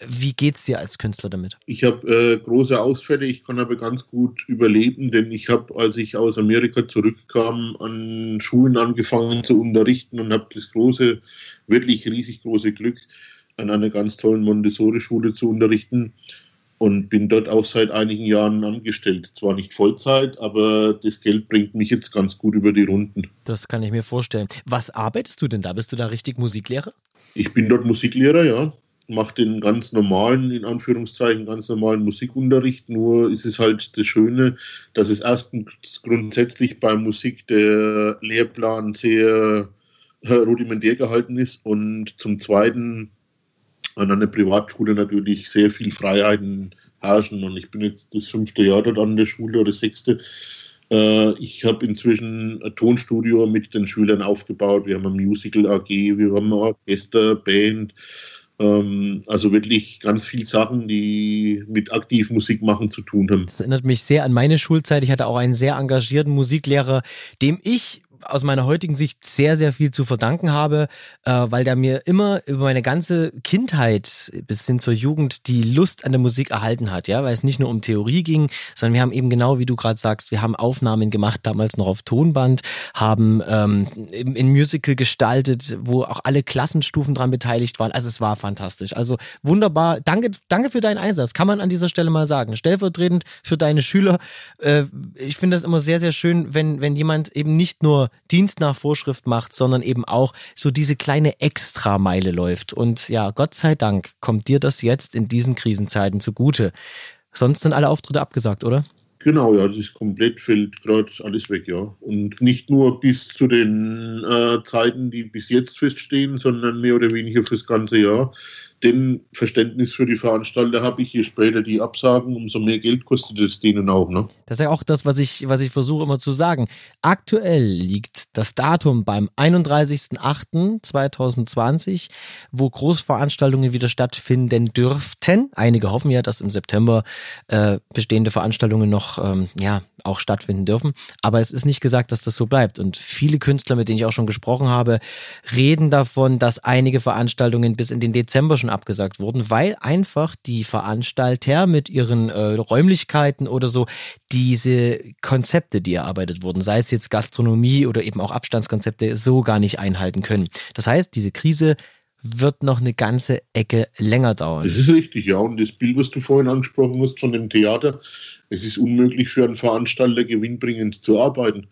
wie geht's dir als Künstler damit? Ich habe äh, große Ausfälle, ich kann aber ganz gut überleben, denn ich habe, als ich aus Amerika zurückkam, an Schulen angefangen zu unterrichten und habe das große, wirklich riesig große Glück, an einer ganz tollen Montessori-Schule zu unterrichten und bin dort auch seit einigen Jahren angestellt. Zwar nicht Vollzeit, aber das Geld bringt mich jetzt ganz gut über die Runden. Das kann ich mir vorstellen. Was arbeitest du denn da? Bist du da richtig Musiklehrer? Ich bin dort Musiklehrer, ja. Mache den ganz normalen, in Anführungszeichen, ganz normalen Musikunterricht. Nur ist es halt das Schöne, dass es erstens grundsätzlich bei Musik der Lehrplan sehr äh, rudimentär gehalten ist und zum Zweiten an einer Privatschule natürlich sehr viel Freiheiten herrschen. Und ich bin jetzt das fünfte Jahr dort an der Schule oder sechste. Äh, ich habe inzwischen ein Tonstudio mit den Schülern aufgebaut. Wir haben ein Musical AG, wir haben ein Orchester, Band. Ähm, also wirklich ganz viele Sachen, die mit aktiv Musik machen zu tun haben. Das erinnert mich sehr an meine Schulzeit. Ich hatte auch einen sehr engagierten Musiklehrer, dem ich aus meiner heutigen Sicht sehr, sehr viel zu verdanken habe, äh, weil der mir immer über meine ganze Kindheit bis hin zur Jugend die Lust an der Musik erhalten hat, ja, weil es nicht nur um Theorie ging, sondern wir haben eben genau, wie du gerade sagst, wir haben Aufnahmen gemacht, damals noch auf Tonband, haben ähm, in Musical gestaltet, wo auch alle Klassenstufen dran beteiligt waren. Also es war fantastisch. Also wunderbar. Danke, danke für deinen Einsatz, kann man an dieser Stelle mal sagen. Stellvertretend für deine Schüler. Äh, ich finde das immer sehr, sehr schön, wenn, wenn jemand eben nicht nur Dienst nach Vorschrift macht, sondern eben auch so diese kleine Extrameile läuft. Und ja, Gott sei Dank kommt dir das jetzt in diesen Krisenzeiten zugute. Sonst sind alle Auftritte abgesagt, oder? Genau, ja, das ist komplett, fällt gerade alles weg, ja. Und nicht nur bis zu den äh, Zeiten, die bis jetzt feststehen, sondern mehr oder weniger fürs ganze Jahr denn Verständnis für die Veranstalter habe ich. Je später die absagen, umso mehr Geld kostet es denen auch. Ne? Das ist ja auch das, was ich, was ich versuche immer zu sagen. Aktuell liegt das Datum beim 31.08.2020, wo Großveranstaltungen wieder stattfinden dürften. Einige hoffen ja, dass im September äh, bestehende Veranstaltungen noch ähm, ja, auch stattfinden dürfen. Aber es ist nicht gesagt, dass das so bleibt. Und viele Künstler, mit denen ich auch schon gesprochen habe, reden davon, dass einige Veranstaltungen bis in den Dezember schon schon abgesagt wurden, weil einfach die Veranstalter mit ihren äh, Räumlichkeiten oder so diese Konzepte, die erarbeitet wurden, sei es jetzt Gastronomie oder eben auch Abstandskonzepte, so gar nicht einhalten können. Das heißt, diese Krise wird noch eine ganze Ecke länger dauern. Das ist richtig, ja. Und das Bild, was du vorhin angesprochen hast von dem Theater, es ist unmöglich für einen Veranstalter gewinnbringend zu arbeiten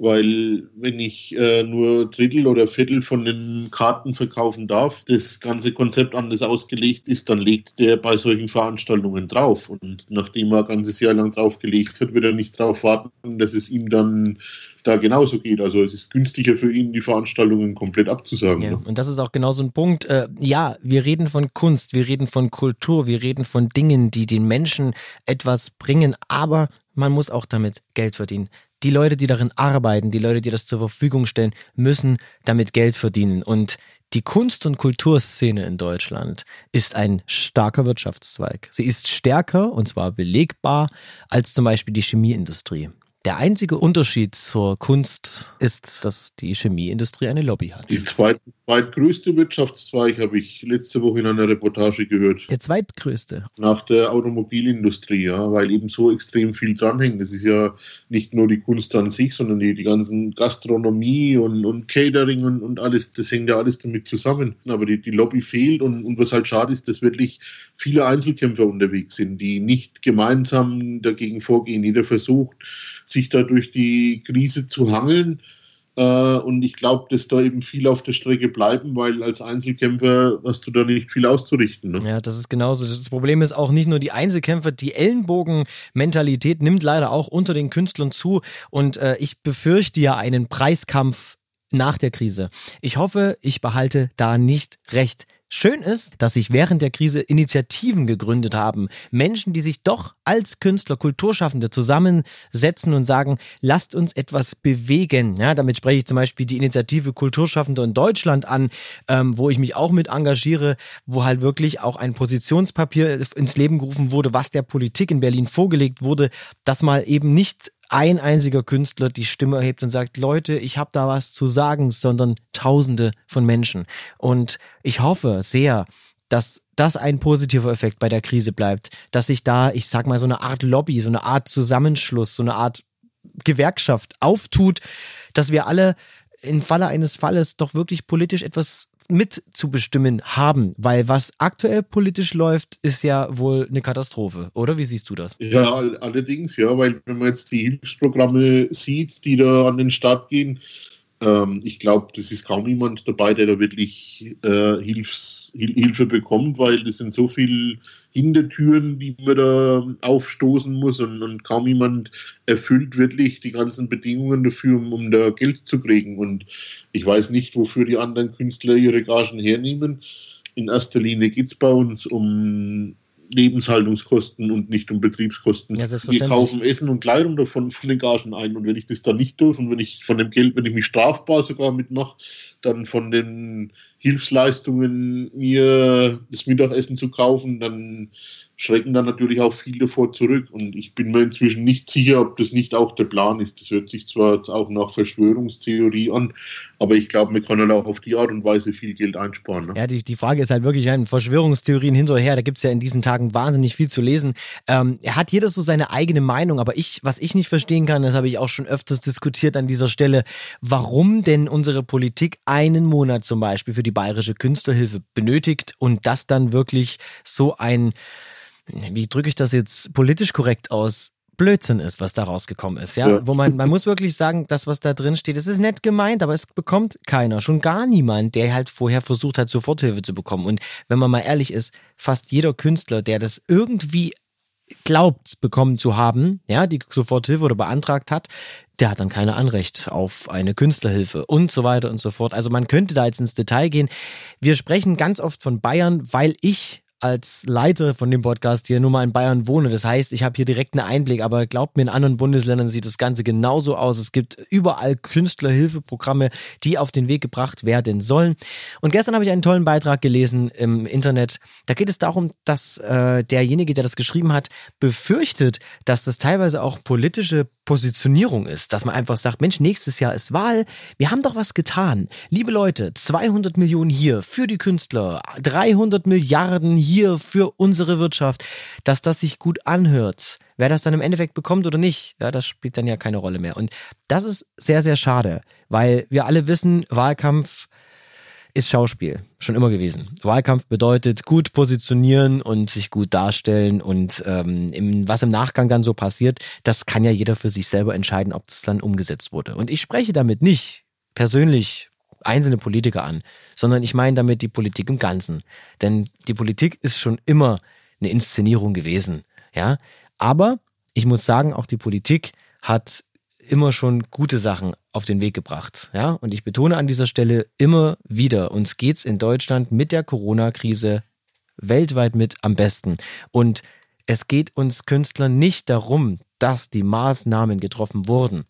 weil wenn ich äh, nur Drittel oder Viertel von den Karten verkaufen darf, das ganze Konzept anders ausgelegt ist, dann legt der bei solchen Veranstaltungen drauf. Und nachdem er ein ganzes Jahr lang draufgelegt hat, wird er nicht darauf warten, dass es ihm dann da genauso geht. Also es ist günstiger für ihn, die Veranstaltungen komplett abzusagen. Ja, und das ist auch genau so ein Punkt. Äh, ja, wir reden von Kunst, wir reden von Kultur, wir reden von Dingen, die den Menschen etwas bringen, aber man muss auch damit Geld verdienen die Leute, die darin arbeiten, die Leute, die das zur Verfügung stellen, müssen damit Geld verdienen. Und die Kunst- und Kulturszene in Deutschland ist ein starker Wirtschaftszweig. Sie ist stärker, und zwar belegbar, als zum Beispiel die Chemieindustrie. Der einzige Unterschied zur Kunst ist, dass die Chemieindustrie eine Lobby hat. Die zweit, zweitgrößte Wirtschaftszweig habe ich letzte Woche in einer Reportage gehört. Der zweitgrößte? Nach der Automobilindustrie, ja, weil eben so extrem viel dranhängt. Das ist ja nicht nur die Kunst an sich, sondern die, die ganzen Gastronomie und, und Catering und, und alles, das hängt ja alles damit zusammen. Aber die, die Lobby fehlt und, und was halt schade ist, dass wirklich viele Einzelkämpfer unterwegs sind, die nicht gemeinsam dagegen vorgehen. Jeder versucht, sich da durch die Krise zu hangeln. Äh, und ich glaube, dass da eben viel auf der Strecke bleiben, weil als Einzelkämpfer hast du da nicht viel auszurichten. Ne? Ja, das ist genauso. Das Problem ist auch nicht nur die Einzelkämpfer, die Ellenbogen-Mentalität nimmt leider auch unter den Künstlern zu. Und äh, ich befürchte ja einen Preiskampf nach der Krise. Ich hoffe, ich behalte da nicht recht. Schön ist, dass sich während der Krise Initiativen gegründet haben. Menschen, die sich doch als Künstler, Kulturschaffende zusammensetzen und sagen, lasst uns etwas bewegen. Ja, damit spreche ich zum Beispiel die Initiative Kulturschaffende in Deutschland an, ähm, wo ich mich auch mit engagiere, wo halt wirklich auch ein Positionspapier ins Leben gerufen wurde, was der Politik in Berlin vorgelegt wurde, dass mal eben nicht ein einziger Künstler die Stimme erhebt und sagt, Leute, ich habe da was zu sagen, sondern Tausende von Menschen. Und ich hoffe sehr, dass das ein positiver Effekt bei der Krise bleibt, dass sich da, ich sag mal, so eine Art Lobby, so eine Art Zusammenschluss, so eine Art Gewerkschaft auftut, dass wir alle im Falle eines Falles doch wirklich politisch etwas mitzubestimmen haben, weil was aktuell politisch läuft, ist ja wohl eine Katastrophe, oder? Wie siehst du das? Ja, allerdings, ja, weil wenn man jetzt die Hilfsprogramme sieht, die da an den Start gehen, ähm, ich glaube, das ist kaum jemand dabei, der da wirklich äh, Hilfs, Hilfe bekommt, weil es sind so viele Hintertüren, die man da aufstoßen muss und, und, kaum jemand erfüllt wirklich die ganzen Bedingungen dafür, um, um da Geld zu kriegen. Und ich weiß nicht, wofür die anderen Künstler ihre Gagen hernehmen. In erster Linie geht es bei uns um Lebenshaltungskosten und nicht um Betriebskosten. Ja, wir kaufen Essen und Kleidung davon von den Gagen ein und wenn ich das dann nicht tue und wenn ich von dem Geld, wenn ich mich strafbar sogar mitmache, dann von den Hilfsleistungen mir das Mittagessen zu kaufen, dann schrecken dann natürlich auch viele davor zurück. Und ich bin mir inzwischen nicht sicher, ob das nicht auch der Plan ist. Das hört sich zwar jetzt auch nach Verschwörungstheorie an, aber ich glaube, man kann halt auch auf die Art und Weise viel Geld einsparen. Ne? Ja, die, die Frage ist halt wirklich ein Verschwörungstheorien hinterher. Da gibt es ja in diesen Tagen wahnsinnig viel zu lesen. Ähm, er hat jeder so seine eigene Meinung, aber ich, was ich nicht verstehen kann, das habe ich auch schon öfters diskutiert an dieser Stelle, warum denn unsere Politik einen Monat zum Beispiel für die bayerische Künstlerhilfe benötigt und das dann wirklich so ein wie drücke ich das jetzt politisch korrekt aus? Blödsinn ist, was da rausgekommen ist, ja? ja. Wo man, man muss wirklich sagen, das, was da drin steht, es ist nett gemeint, aber es bekommt keiner, schon gar niemand, der halt vorher versucht hat, Soforthilfe zu bekommen. Und wenn man mal ehrlich ist, fast jeder Künstler, der das irgendwie glaubt bekommen zu haben, ja, die Soforthilfe oder beantragt hat, der hat dann keine Anrecht auf eine Künstlerhilfe und so weiter und so fort. Also man könnte da jetzt ins Detail gehen. Wir sprechen ganz oft von Bayern, weil ich als Leiter von dem Podcast hier nur mal in Bayern wohne. Das heißt, ich habe hier direkt einen Einblick, aber glaubt mir, in anderen Bundesländern sieht das Ganze genauso aus. Es gibt überall Künstlerhilfeprogramme, die auf den Weg gebracht werden sollen. Und gestern habe ich einen tollen Beitrag gelesen im Internet. Da geht es darum, dass äh, derjenige, der das geschrieben hat, befürchtet, dass das teilweise auch politische Positionierung ist, dass man einfach sagt, Mensch, nächstes Jahr ist Wahl, wir haben doch was getan. Liebe Leute, 200 Millionen hier für die Künstler, 300 Milliarden hier für unsere Wirtschaft, dass das sich gut anhört. Wer das dann im Endeffekt bekommt oder nicht, ja, das spielt dann ja keine Rolle mehr. Und das ist sehr, sehr schade, weil wir alle wissen, Wahlkampf ist Schauspiel, schon immer gewesen. Wahlkampf bedeutet gut positionieren und sich gut darstellen und ähm, im, was im Nachgang dann so passiert, das kann ja jeder für sich selber entscheiden, ob das dann umgesetzt wurde. Und ich spreche damit nicht persönlich einzelne Politiker an, sondern ich meine damit die Politik im Ganzen. Denn die Politik ist schon immer eine Inszenierung gewesen, ja. Aber ich muss sagen, auch die Politik hat immer schon gute Sachen auf den Weg gebracht. Ja, und ich betone an dieser Stelle immer wieder, uns geht's in Deutschland mit der Corona-Krise weltweit mit am besten. Und es geht uns Künstlern nicht darum, dass die Maßnahmen getroffen wurden.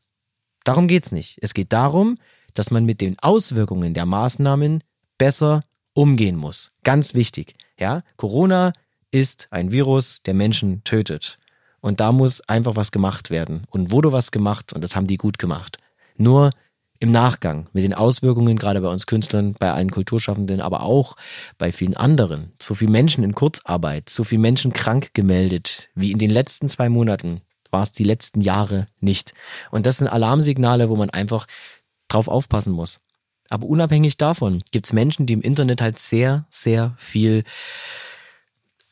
Darum geht's nicht. Es geht darum, dass man mit den Auswirkungen der Maßnahmen besser umgehen muss. Ganz wichtig. Ja, Corona ist ein Virus, der Menschen tötet. Und da muss einfach was gemacht werden. Und wurde was gemacht und das haben die gut gemacht. Nur im Nachgang mit den Auswirkungen, gerade bei uns Künstlern, bei allen Kulturschaffenden, aber auch bei vielen anderen. So viele Menschen in Kurzarbeit, so viele Menschen krank gemeldet, wie in den letzten zwei Monaten war es die letzten Jahre nicht. Und das sind Alarmsignale, wo man einfach drauf aufpassen muss. Aber unabhängig davon gibt es Menschen, die im Internet halt sehr, sehr viel,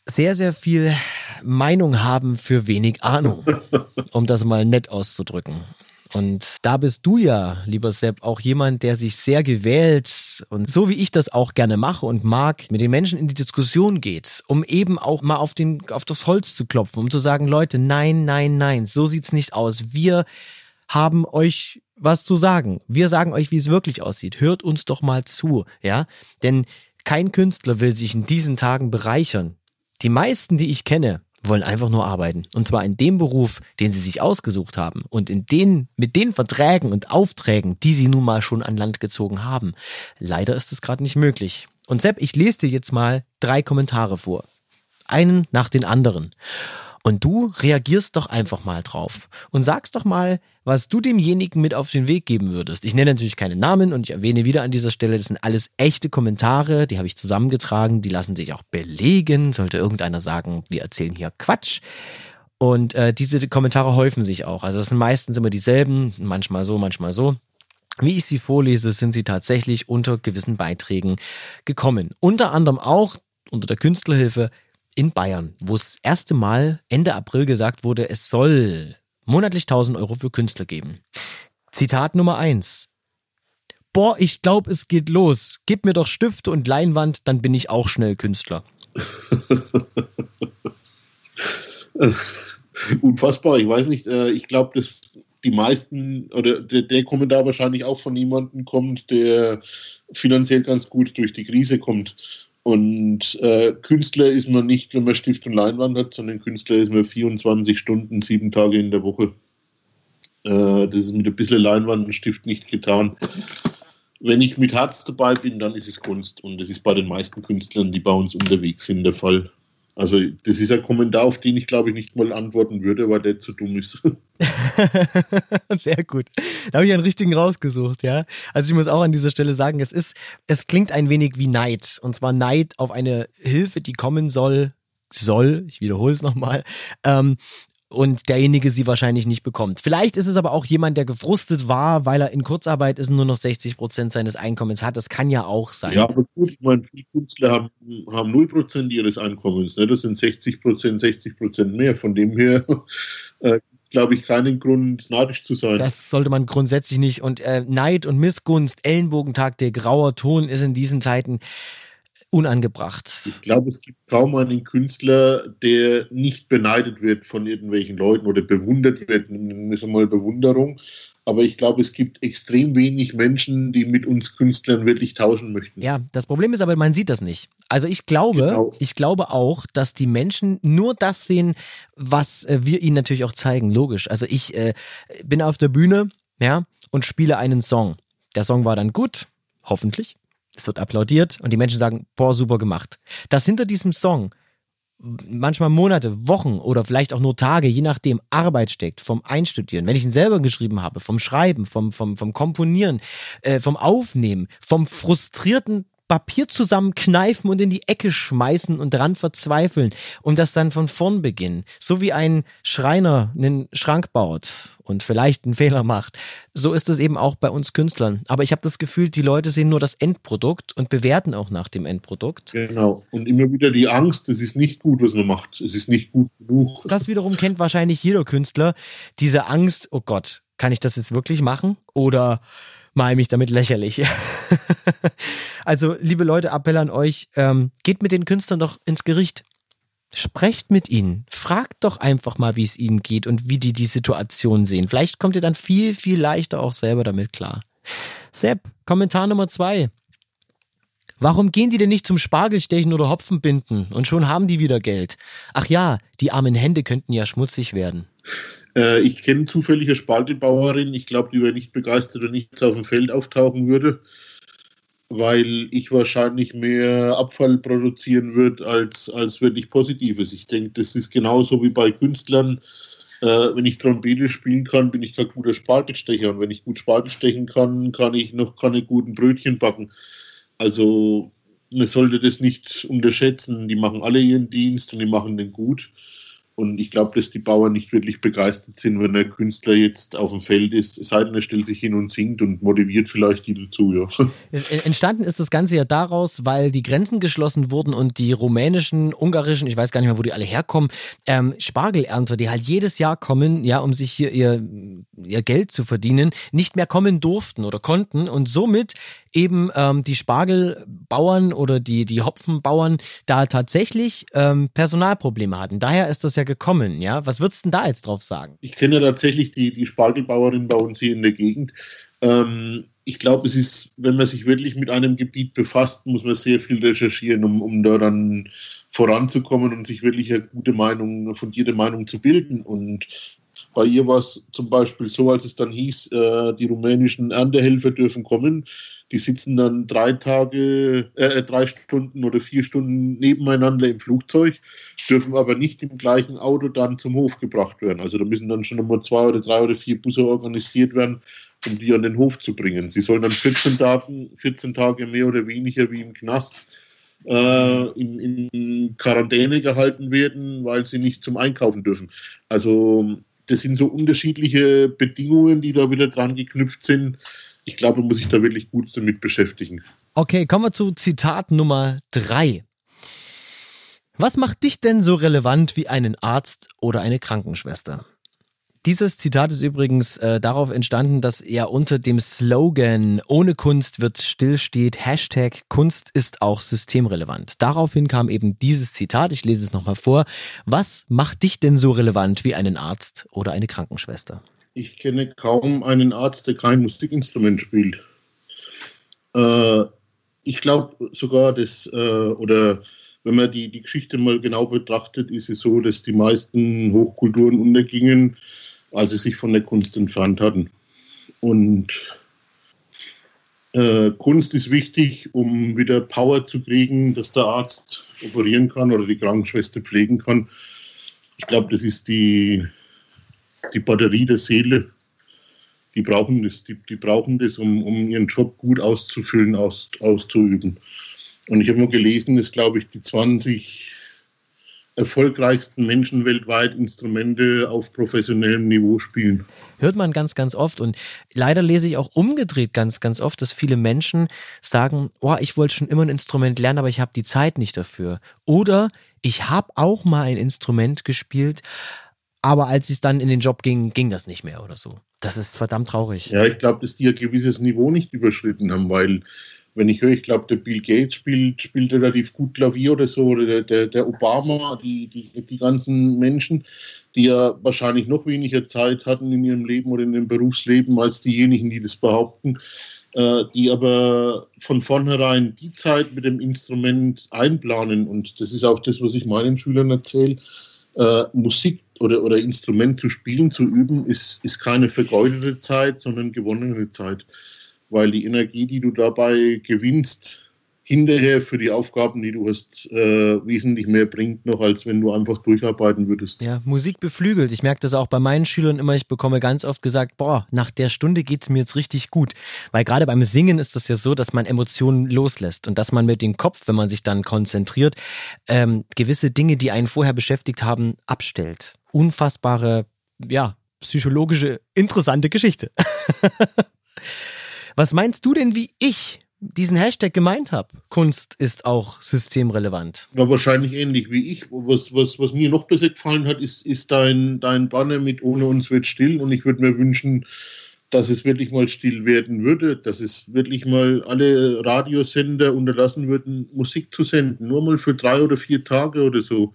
sehr, sehr viel Meinung haben für wenig Ahnung, um das mal nett auszudrücken. Und da bist du ja, lieber Sepp, auch jemand, der sich sehr gewählt und so wie ich das auch gerne mache und mag, mit den Menschen in die Diskussion geht, um eben auch mal auf, den, auf das Holz zu klopfen, um zu sagen, Leute, nein, nein, nein, so sieht's nicht aus. Wir haben euch was zu sagen. Wir sagen euch, wie es wirklich aussieht. Hört uns doch mal zu, ja? Denn kein Künstler will sich in diesen Tagen bereichern. Die meisten, die ich kenne, wollen einfach nur arbeiten. Und zwar in dem Beruf, den sie sich ausgesucht haben und in den, mit den Verträgen und Aufträgen, die sie nun mal schon an Land gezogen haben. Leider ist es gerade nicht möglich. Und Sepp, ich lese dir jetzt mal drei Kommentare vor. Einen nach den anderen. Und du reagierst doch einfach mal drauf und sagst doch mal, was du demjenigen mit auf den Weg geben würdest. Ich nenne natürlich keine Namen und ich erwähne wieder an dieser Stelle, das sind alles echte Kommentare, die habe ich zusammengetragen, die lassen sich auch belegen. Sollte irgendeiner sagen, wir erzählen hier Quatsch. Und äh, diese Kommentare häufen sich auch. Also es sind meistens immer dieselben, manchmal so, manchmal so. Wie ich sie vorlese, sind sie tatsächlich unter gewissen Beiträgen gekommen. Unter anderem auch unter der Künstlerhilfe in Bayern, wo das erste Mal Ende April gesagt wurde, es soll monatlich 1000 Euro für Künstler geben. Zitat Nummer eins: Boah, ich glaube, es geht los. Gib mir doch Stifte und Leinwand, dann bin ich auch schnell Künstler. Unfassbar, ich weiß nicht, äh, ich glaube, dass die meisten oder der, der Kommentar wahrscheinlich auch von jemandem kommt, der finanziell ganz gut durch die Krise kommt. Und äh, Künstler ist man nicht, wenn man Stift und Leinwand hat, sondern Künstler ist man 24 Stunden, sieben Tage in der Woche. Äh, das ist mit ein bisschen Leinwand und Stift nicht getan. Wenn ich mit Herz dabei bin, dann ist es Kunst. Und das ist bei den meisten Künstlern, die bei uns unterwegs sind, der Fall. Also das ist ein Kommentar, auf den ich glaube ich nicht mal antworten würde, weil der zu dumm ist. Sehr gut. Da habe ich einen richtigen rausgesucht, ja. Also ich muss auch an dieser Stelle sagen, es ist, es klingt ein wenig wie Neid. Und zwar Neid auf eine Hilfe, die kommen soll, soll, ich wiederhole es nochmal, ähm, und derjenige sie wahrscheinlich nicht bekommt. Vielleicht ist es aber auch jemand, der gefrustet war, weil er in Kurzarbeit ist und nur noch 60 Prozent seines Einkommens hat. Das kann ja auch sein. Ja, aber gut, ich meine, viele Künstler haben, haben 0 Prozent ihres Einkommens. Ne? Das sind 60 Prozent, 60 Prozent mehr. Von dem her äh, glaube ich, keinen Grund, neidisch zu sein. Das sollte man grundsätzlich nicht. Und äh, Neid und Missgunst, Ellenbogentag, der grauer Ton ist in diesen Zeiten unangebracht. Ich glaube, es gibt kaum einen Künstler, der nicht beneidet wird von irgendwelchen Leuten oder bewundert wird, nennen wir es mal Bewunderung. Aber ich glaube, es gibt extrem wenig Menschen, die mit uns Künstlern wirklich tauschen möchten. Ja, das Problem ist aber, man sieht das nicht. Also ich glaube, genau. ich glaube auch, dass die Menschen nur das sehen, was äh, wir ihnen natürlich auch zeigen. Logisch. Also ich äh, bin auf der Bühne, ja, und spiele einen Song. Der Song war dann gut, hoffentlich es wird applaudiert und die Menschen sagen, boah, super gemacht. Dass hinter diesem Song manchmal Monate, Wochen oder vielleicht auch nur Tage, je nachdem, Arbeit steckt, vom Einstudieren, wenn ich ihn selber geschrieben habe, vom Schreiben, vom, vom, vom Komponieren, äh, vom Aufnehmen, vom frustrierten Papier zusammenkneifen und in die Ecke schmeißen und dran verzweifeln und das dann von vorn beginnen. So wie ein Schreiner einen Schrank baut und vielleicht einen Fehler macht. So ist es eben auch bei uns Künstlern. Aber ich habe das Gefühl, die Leute sehen nur das Endprodukt und bewerten auch nach dem Endprodukt. Genau. Und immer wieder die Angst, es ist nicht gut, was man macht. Es ist nicht gut genug. Das wiederum kennt wahrscheinlich jeder Künstler. Diese Angst, oh Gott, kann ich das jetzt wirklich machen? Oder mal mich damit lächerlich. also, liebe Leute, Appell an euch, ähm, geht mit den Künstlern doch ins Gericht. Sprecht mit ihnen. Fragt doch einfach mal, wie es ihnen geht und wie die die Situation sehen. Vielleicht kommt ihr dann viel, viel leichter auch selber damit klar. Sepp, Kommentar Nummer zwei. Warum gehen die denn nicht zum Spargelstechen oder Hopfenbinden und schon haben die wieder Geld? Ach ja, die armen Hände könnten ja schmutzig werden. Äh, ich kenne zufällige Spaltebauerin. Ich glaube, die wäre nicht begeistert, wenn nichts auf dem Feld auftauchen würde. weil ich wahrscheinlich mehr Abfall produzieren würde als, als wirklich Positives. Ich denke, das ist genauso wie bei Künstlern. Äh, wenn ich Trompete spielen kann, bin ich kein guter Spaltenstecher. Und wenn ich gut Spaten stechen kann, kann ich noch keine guten Brötchen backen. Also man sollte das nicht unterschätzen. Die machen alle ihren Dienst und die machen den gut. Und ich glaube, dass die Bauern nicht wirklich begeistert sind, wenn der Künstler jetzt auf dem Feld ist, es sei denn, er stellt sich hin und singt und motiviert vielleicht die dazu. Ja. Entstanden ist das Ganze ja daraus, weil die Grenzen geschlossen wurden und die rumänischen, ungarischen, ich weiß gar nicht mehr, wo die alle herkommen, ähm, Spargelernter, die halt jedes Jahr kommen, ja, um sich hier ihr, ihr Geld zu verdienen, nicht mehr kommen durften oder konnten und somit eben ähm, die Spargelbauern oder die, die Hopfenbauern da tatsächlich ähm, Personalprobleme hatten. Daher ist das ja gekommen, ja. Was würdest du denn da jetzt drauf sagen? Ich kenne ja tatsächlich die, die Spargelbauerin bei uns hier in der Gegend. Ähm, ich glaube, es ist, wenn man sich wirklich mit einem Gebiet befasst, muss man sehr viel recherchieren, um, um da dann voranzukommen und sich wirklich eine gute Meinung, fundierte Meinung zu bilden. Und bei ihr war es zum Beispiel so, als es dann hieß, äh, die rumänischen Erntehelfer dürfen kommen. Die sitzen dann drei Tage, äh, drei Stunden oder vier Stunden nebeneinander im Flugzeug, dürfen aber nicht im gleichen Auto dann zum Hof gebracht werden. Also da müssen dann schon einmal zwei oder drei oder vier Busse organisiert werden, um die an den Hof zu bringen. Sie sollen dann 14 Tage, 14 Tage mehr oder weniger wie im Knast äh, in, in Quarantäne gehalten werden, weil sie nicht zum Einkaufen dürfen. Also das sind so unterschiedliche Bedingungen, die da wieder dran geknüpft sind. Ich glaube, man muss sich da wirklich gut damit beschäftigen. Okay, kommen wir zu Zitat Nummer drei. Was macht dich denn so relevant wie einen Arzt oder eine Krankenschwester? Dieses Zitat ist übrigens äh, darauf entstanden, dass er unter dem Slogan Ohne Kunst wird still steht, Hashtag Kunst ist auch systemrelevant. Daraufhin kam eben dieses Zitat, ich lese es nochmal vor. Was macht dich denn so relevant wie einen Arzt oder eine Krankenschwester? Ich kenne kaum einen Arzt, der kein Musikinstrument spielt. Äh, ich glaube sogar, dass, äh, oder wenn man die, die Geschichte mal genau betrachtet, ist es so, dass die meisten Hochkulturen untergingen, als sie sich von der Kunst entfernt hatten. Und äh, Kunst ist wichtig, um wieder Power zu kriegen, dass der Arzt operieren kann oder die Krankenschwester pflegen kann. Ich glaube, das ist die, die Batterie der Seele. Die brauchen das, die, die brauchen das, um, um ihren Job gut auszufüllen, aus, auszuüben. Und ich habe nur gelesen, dass, glaube ich, die 20 erfolgreichsten Menschen weltweit Instrumente auf professionellem Niveau spielen. Hört man ganz, ganz oft und leider lese ich auch umgedreht ganz, ganz oft, dass viele Menschen sagen, oh, ich wollte schon immer ein Instrument lernen, aber ich habe die Zeit nicht dafür. Oder ich habe auch mal ein Instrument gespielt, aber als es dann in den Job ging, ging das nicht mehr oder so. Das ist verdammt traurig. Ja, ich glaube, dass die ein gewisses Niveau nicht überschritten haben, weil wenn ich höre, ich glaube, der Bill Gates spielt, spielt relativ gut Klavier oder so, oder der, der, der Obama, die, die, die ganzen Menschen, die ja wahrscheinlich noch weniger Zeit hatten in ihrem Leben oder in ihrem Berufsleben als diejenigen, die das behaupten, äh, die aber von vornherein die Zeit mit dem Instrument einplanen. Und das ist auch das, was ich meinen Schülern erzähle. Äh, Musik oder, oder Instrument zu spielen, zu üben, ist, ist keine vergeudete Zeit, sondern gewonnene Zeit weil die Energie, die du dabei gewinnst, hinterher für die Aufgaben, die du hast, äh, wesentlich mehr bringt noch, als wenn du einfach durcharbeiten würdest. Ja, Musik beflügelt. Ich merke das auch bei meinen Schülern immer. Ich bekomme ganz oft gesagt, boah, nach der Stunde geht es mir jetzt richtig gut. Weil gerade beim Singen ist das ja so, dass man Emotionen loslässt und dass man mit dem Kopf, wenn man sich dann konzentriert, ähm, gewisse Dinge, die einen vorher beschäftigt haben, abstellt. Unfassbare, ja, psychologische, interessante Geschichte. Was meinst du denn, wie ich diesen Hashtag gemeint habe? Kunst ist auch systemrelevant. Ja, wahrscheinlich ähnlich wie ich. Was, was, was mir noch besser gefallen hat, ist, ist dein, dein Banner mit Ohne uns wird still. Und ich würde mir wünschen, dass es wirklich mal still werden würde, dass es wirklich mal alle Radiosender unterlassen würden, Musik zu senden. Nur mal für drei oder vier Tage oder so.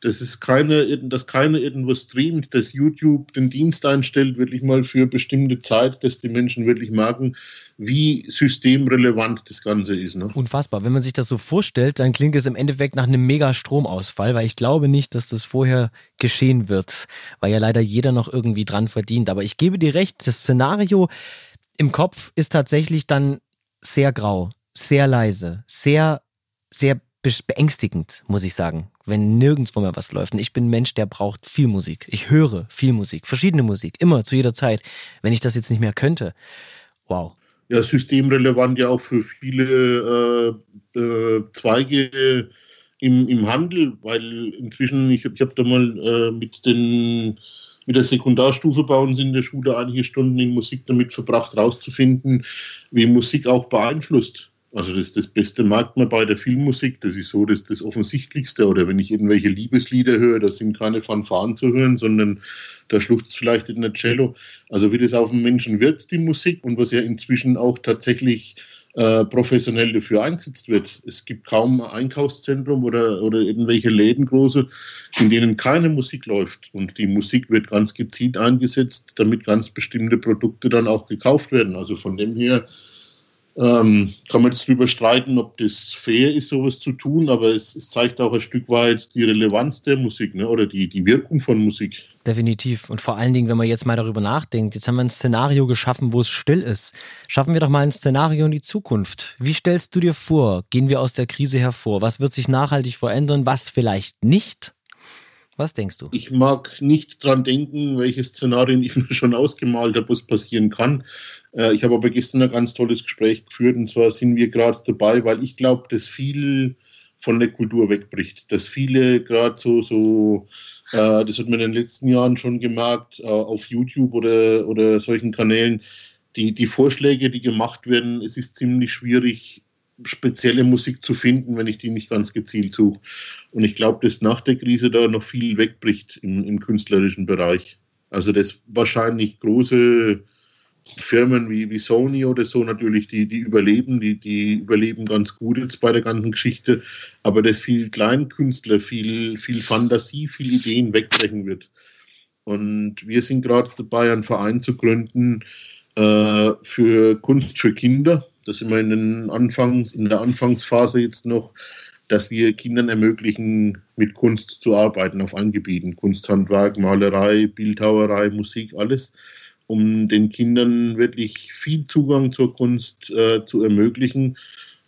Das ist keine, dass keiner irgendwas streamt, dass YouTube den Dienst einstellt, wirklich mal für bestimmte Zeit, dass die Menschen wirklich merken, wie systemrelevant das Ganze ist. Ne? Unfassbar. Wenn man sich das so vorstellt, dann klingt es im Endeffekt nach einem mega Stromausfall, weil ich glaube nicht, dass das vorher geschehen wird, weil ja leider jeder noch irgendwie dran verdient. Aber ich gebe dir recht, das Szenario im Kopf ist tatsächlich dann sehr grau sehr leise, sehr, sehr beängstigend, muss ich sagen, wenn nirgendwo mehr was läuft. Und ich bin ein Mensch, der braucht viel Musik. Ich höre viel Musik, verschiedene Musik, immer, zu jeder Zeit. Wenn ich das jetzt nicht mehr könnte, wow. Ja, systemrelevant ja auch für viele äh, äh, Zweige im, im Handel, weil inzwischen, ich, ich habe da mal äh, mit den mit der Sekundarstufe bei uns in der Schule einige Stunden in Musik damit verbracht, herauszufinden, wie Musik auch beeinflusst. Also das ist das Beste merkt man bei der Filmmusik, das ist so das, das Offensichtlichste. Oder wenn ich irgendwelche Liebeslieder höre, da sind keine Fanfaren zu hören, sondern da schluchzt vielleicht in der Cello. Also wie das auf den Menschen wirkt, die Musik, und was ja inzwischen auch tatsächlich äh, professionell dafür eingesetzt wird. Es gibt kaum ein Einkaufszentrum oder, oder irgendwelche Läden große, in denen keine Musik läuft. Und die Musik wird ganz gezielt eingesetzt, damit ganz bestimmte Produkte dann auch gekauft werden. Also von dem her ähm, kann man jetzt darüber streiten, ob das fair ist, sowas zu tun, aber es, es zeigt auch ein Stück weit die Relevanz der Musik ne, oder die, die Wirkung von Musik. Definitiv. Und vor allen Dingen, wenn man jetzt mal darüber nachdenkt, jetzt haben wir ein Szenario geschaffen, wo es still ist. Schaffen wir doch mal ein Szenario in die Zukunft. Wie stellst du dir vor? Gehen wir aus der Krise hervor? Was wird sich nachhaltig verändern? Was vielleicht nicht? Was denkst du? Ich mag nicht dran denken, welche Szenarien ich mir schon ausgemalt habe, was passieren kann. Äh, ich habe aber gestern ein ganz tolles Gespräch geführt und zwar sind wir gerade dabei, weil ich glaube, dass viel von der Kultur wegbricht, dass viele gerade so, so äh, das hat man in den letzten Jahren schon gemerkt, äh, auf YouTube oder, oder solchen Kanälen, die, die Vorschläge, die gemacht werden, es ist ziemlich schwierig, spezielle Musik zu finden, wenn ich die nicht ganz gezielt suche. Und ich glaube, dass nach der Krise da noch viel wegbricht im, im künstlerischen Bereich. Also dass wahrscheinlich große Firmen wie, wie Sony oder so natürlich, die, die überleben, die, die überleben ganz gut jetzt bei der ganzen Geschichte, aber dass viel Kleinkünstler, viel, viel Fantasie, viel Ideen wegbrechen wird. Und wir sind gerade dabei, einen Verein zu gründen äh, für Kunst für Kinder das sind wir in, den Anfangs, in der Anfangsphase jetzt noch, dass wir Kindern ermöglichen, mit Kunst zu arbeiten auf allen Gebieten. Kunsthandwerk, Malerei, Bildhauerei, Musik, alles, um den Kindern wirklich viel Zugang zur Kunst äh, zu ermöglichen.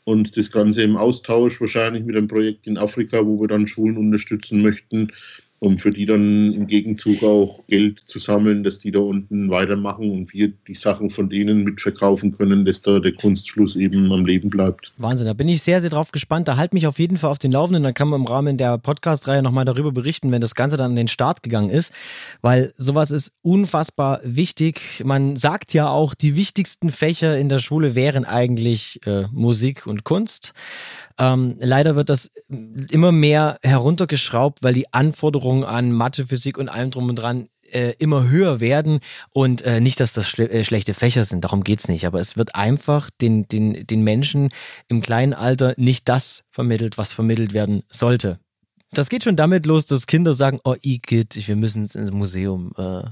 Und das Ganze im Austausch wahrscheinlich mit einem Projekt in Afrika, wo wir dann Schulen unterstützen möchten, um für die dann im Gegenzug auch Geld zu sammeln, dass die da unten weitermachen und wir die Sachen von denen mitverkaufen können, dass da der Kunstfluss eben am Leben bleibt. Wahnsinn, da bin ich sehr, sehr drauf gespannt. Da halt mich auf jeden Fall auf den Laufenden. Dann kann man im Rahmen der Podcast-Reihe nochmal darüber berichten, wenn das Ganze dann an den Start gegangen ist, weil sowas ist unfassbar wichtig. Man sagt ja auch, die wichtigsten Fächer in der Schule wären eigentlich äh, Musik und Kunst. Ähm, leider wird das immer mehr heruntergeschraubt, weil die Anforderungen an Mathe, Physik und allem drum und dran äh, immer höher werden und äh, nicht, dass das schle äh, schlechte Fächer sind, darum geht's nicht, aber es wird einfach den, den, den Menschen im kleinen Alter nicht das vermittelt, was vermittelt werden sollte. Das geht schon damit los, dass Kinder sagen, oh Igitt, wir müssen ins Museum. Äh.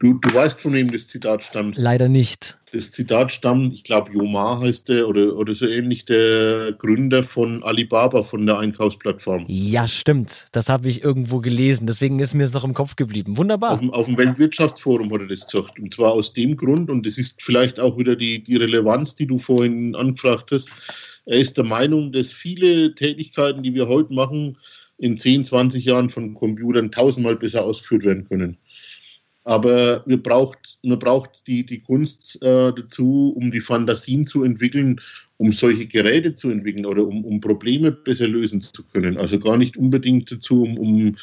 Du, du weißt, von wem das Zitat stammt. Leider nicht. Das Zitat stammt, ich glaube, Yomar heißt der oder, oder so ähnlich, der Gründer von Alibaba, von der Einkaufsplattform. Ja, stimmt. Das habe ich irgendwo gelesen. Deswegen ist mir es noch im Kopf geblieben. Wunderbar. Auf dem, auf dem Weltwirtschaftsforum hat er das gesagt. Und zwar aus dem Grund, und das ist vielleicht auch wieder die, die Relevanz, die du vorhin angefragt hast. Er ist der Meinung, dass viele Tätigkeiten, die wir heute machen, in 10, 20 Jahren von Computern tausendmal besser ausgeführt werden können. Aber wir braucht, man braucht die, die Kunst äh, dazu, um die Fantasien zu entwickeln, um solche Geräte zu entwickeln oder um, um Probleme besser lösen zu können. Also gar nicht unbedingt dazu, um, um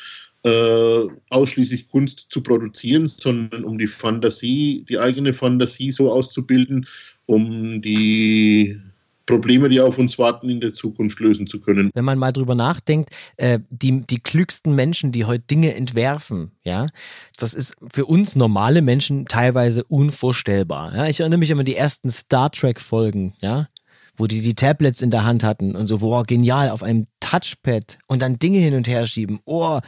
äh, ausschließlich Kunst zu produzieren, sondern um die Fantasie, die eigene Fantasie so auszubilden, um die Probleme, die auf uns warten, in der Zukunft lösen zu können. Wenn man mal drüber nachdenkt, äh, die, die klügsten Menschen, die heute Dinge entwerfen, ja, das ist für uns normale Menschen teilweise unvorstellbar. Ja, ich erinnere mich immer an die ersten Star Trek Folgen, ja, wo die die Tablets in der Hand hatten und so, boah, genial, auf einem Touchpad und dann Dinge hin und her schieben. Oh,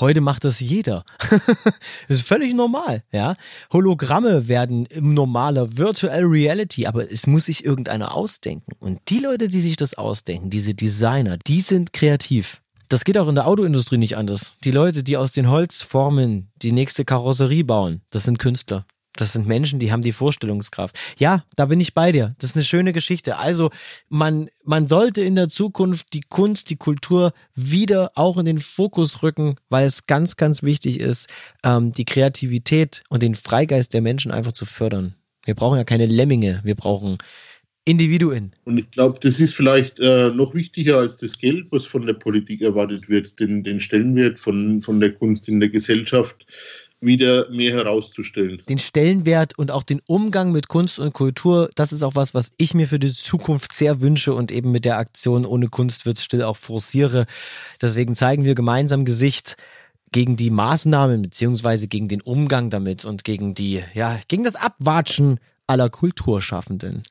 Heute macht das jeder. das ist völlig normal, ja. Hologramme werden im normaler Virtual Reality, aber es muss sich irgendeiner ausdenken. Und die Leute, die sich das ausdenken, diese Designer, die sind kreativ. Das geht auch in der Autoindustrie nicht anders. Die Leute, die aus den Holzformen die nächste Karosserie bauen, das sind Künstler. Das sind Menschen, die haben die Vorstellungskraft. Ja, da bin ich bei dir. Das ist eine schöne Geschichte. Also man, man sollte in der Zukunft die Kunst, die Kultur wieder auch in den Fokus rücken, weil es ganz, ganz wichtig ist, ähm, die Kreativität und den Freigeist der Menschen einfach zu fördern. Wir brauchen ja keine Lemminge, wir brauchen Individuen. Und ich glaube, das ist vielleicht äh, noch wichtiger als das Geld, was von der Politik erwartet wird, den, den Stellenwert von, von der Kunst in der Gesellschaft wieder mehr herauszustellen. Den Stellenwert und auch den Umgang mit Kunst und Kultur, das ist auch was, was ich mir für die Zukunft sehr wünsche und eben mit der Aktion Ohne Kunst wird still auch forciere. Deswegen zeigen wir gemeinsam Gesicht gegen die Maßnahmen beziehungsweise gegen den Umgang damit und gegen die, ja, gegen das Abwatschen aller Kulturschaffenden.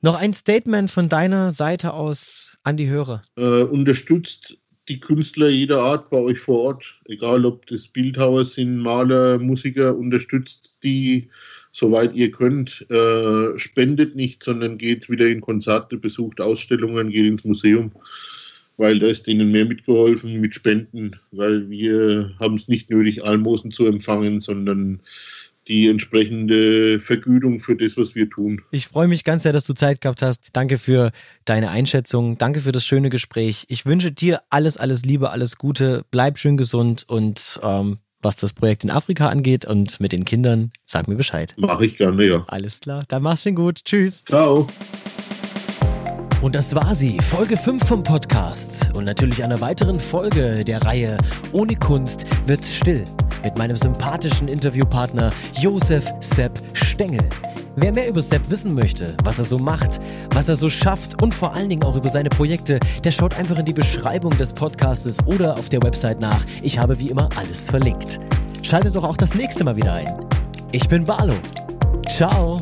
Noch ein Statement von deiner Seite aus an die Hörer. Äh, unterstützt die Künstler jeder Art bei euch vor Ort, egal ob das Bildhauer sind, Maler, Musiker, unterstützt die, soweit ihr könnt. Äh, spendet nicht, sondern geht wieder in Konzerte, besucht Ausstellungen, geht ins Museum, weil da ist ihnen mehr mitgeholfen mit Spenden, weil wir haben es nicht nötig, Almosen zu empfangen, sondern die entsprechende Vergütung für das, was wir tun. Ich freue mich ganz sehr, dass du Zeit gehabt hast. Danke für deine Einschätzung. Danke für das schöne Gespräch. Ich wünsche dir alles, alles Liebe, alles Gute. Bleib schön gesund und ähm, was das Projekt in Afrika angeht und mit den Kindern, sag mir Bescheid. Mache ich gerne, ja. Alles klar. Dann mach's schön gut. Tschüss. Ciao. Und das war sie, Folge 5 vom Podcast. Und natürlich einer weiteren Folge der Reihe Ohne Kunst wird's still. Mit meinem sympathischen Interviewpartner Josef Sepp Stengel. Wer mehr über Sepp wissen möchte, was er so macht, was er so schafft und vor allen Dingen auch über seine Projekte, der schaut einfach in die Beschreibung des Podcastes oder auf der Website nach. Ich habe wie immer alles verlinkt. Schaltet doch auch das nächste Mal wieder ein. Ich bin Barlo. Ciao.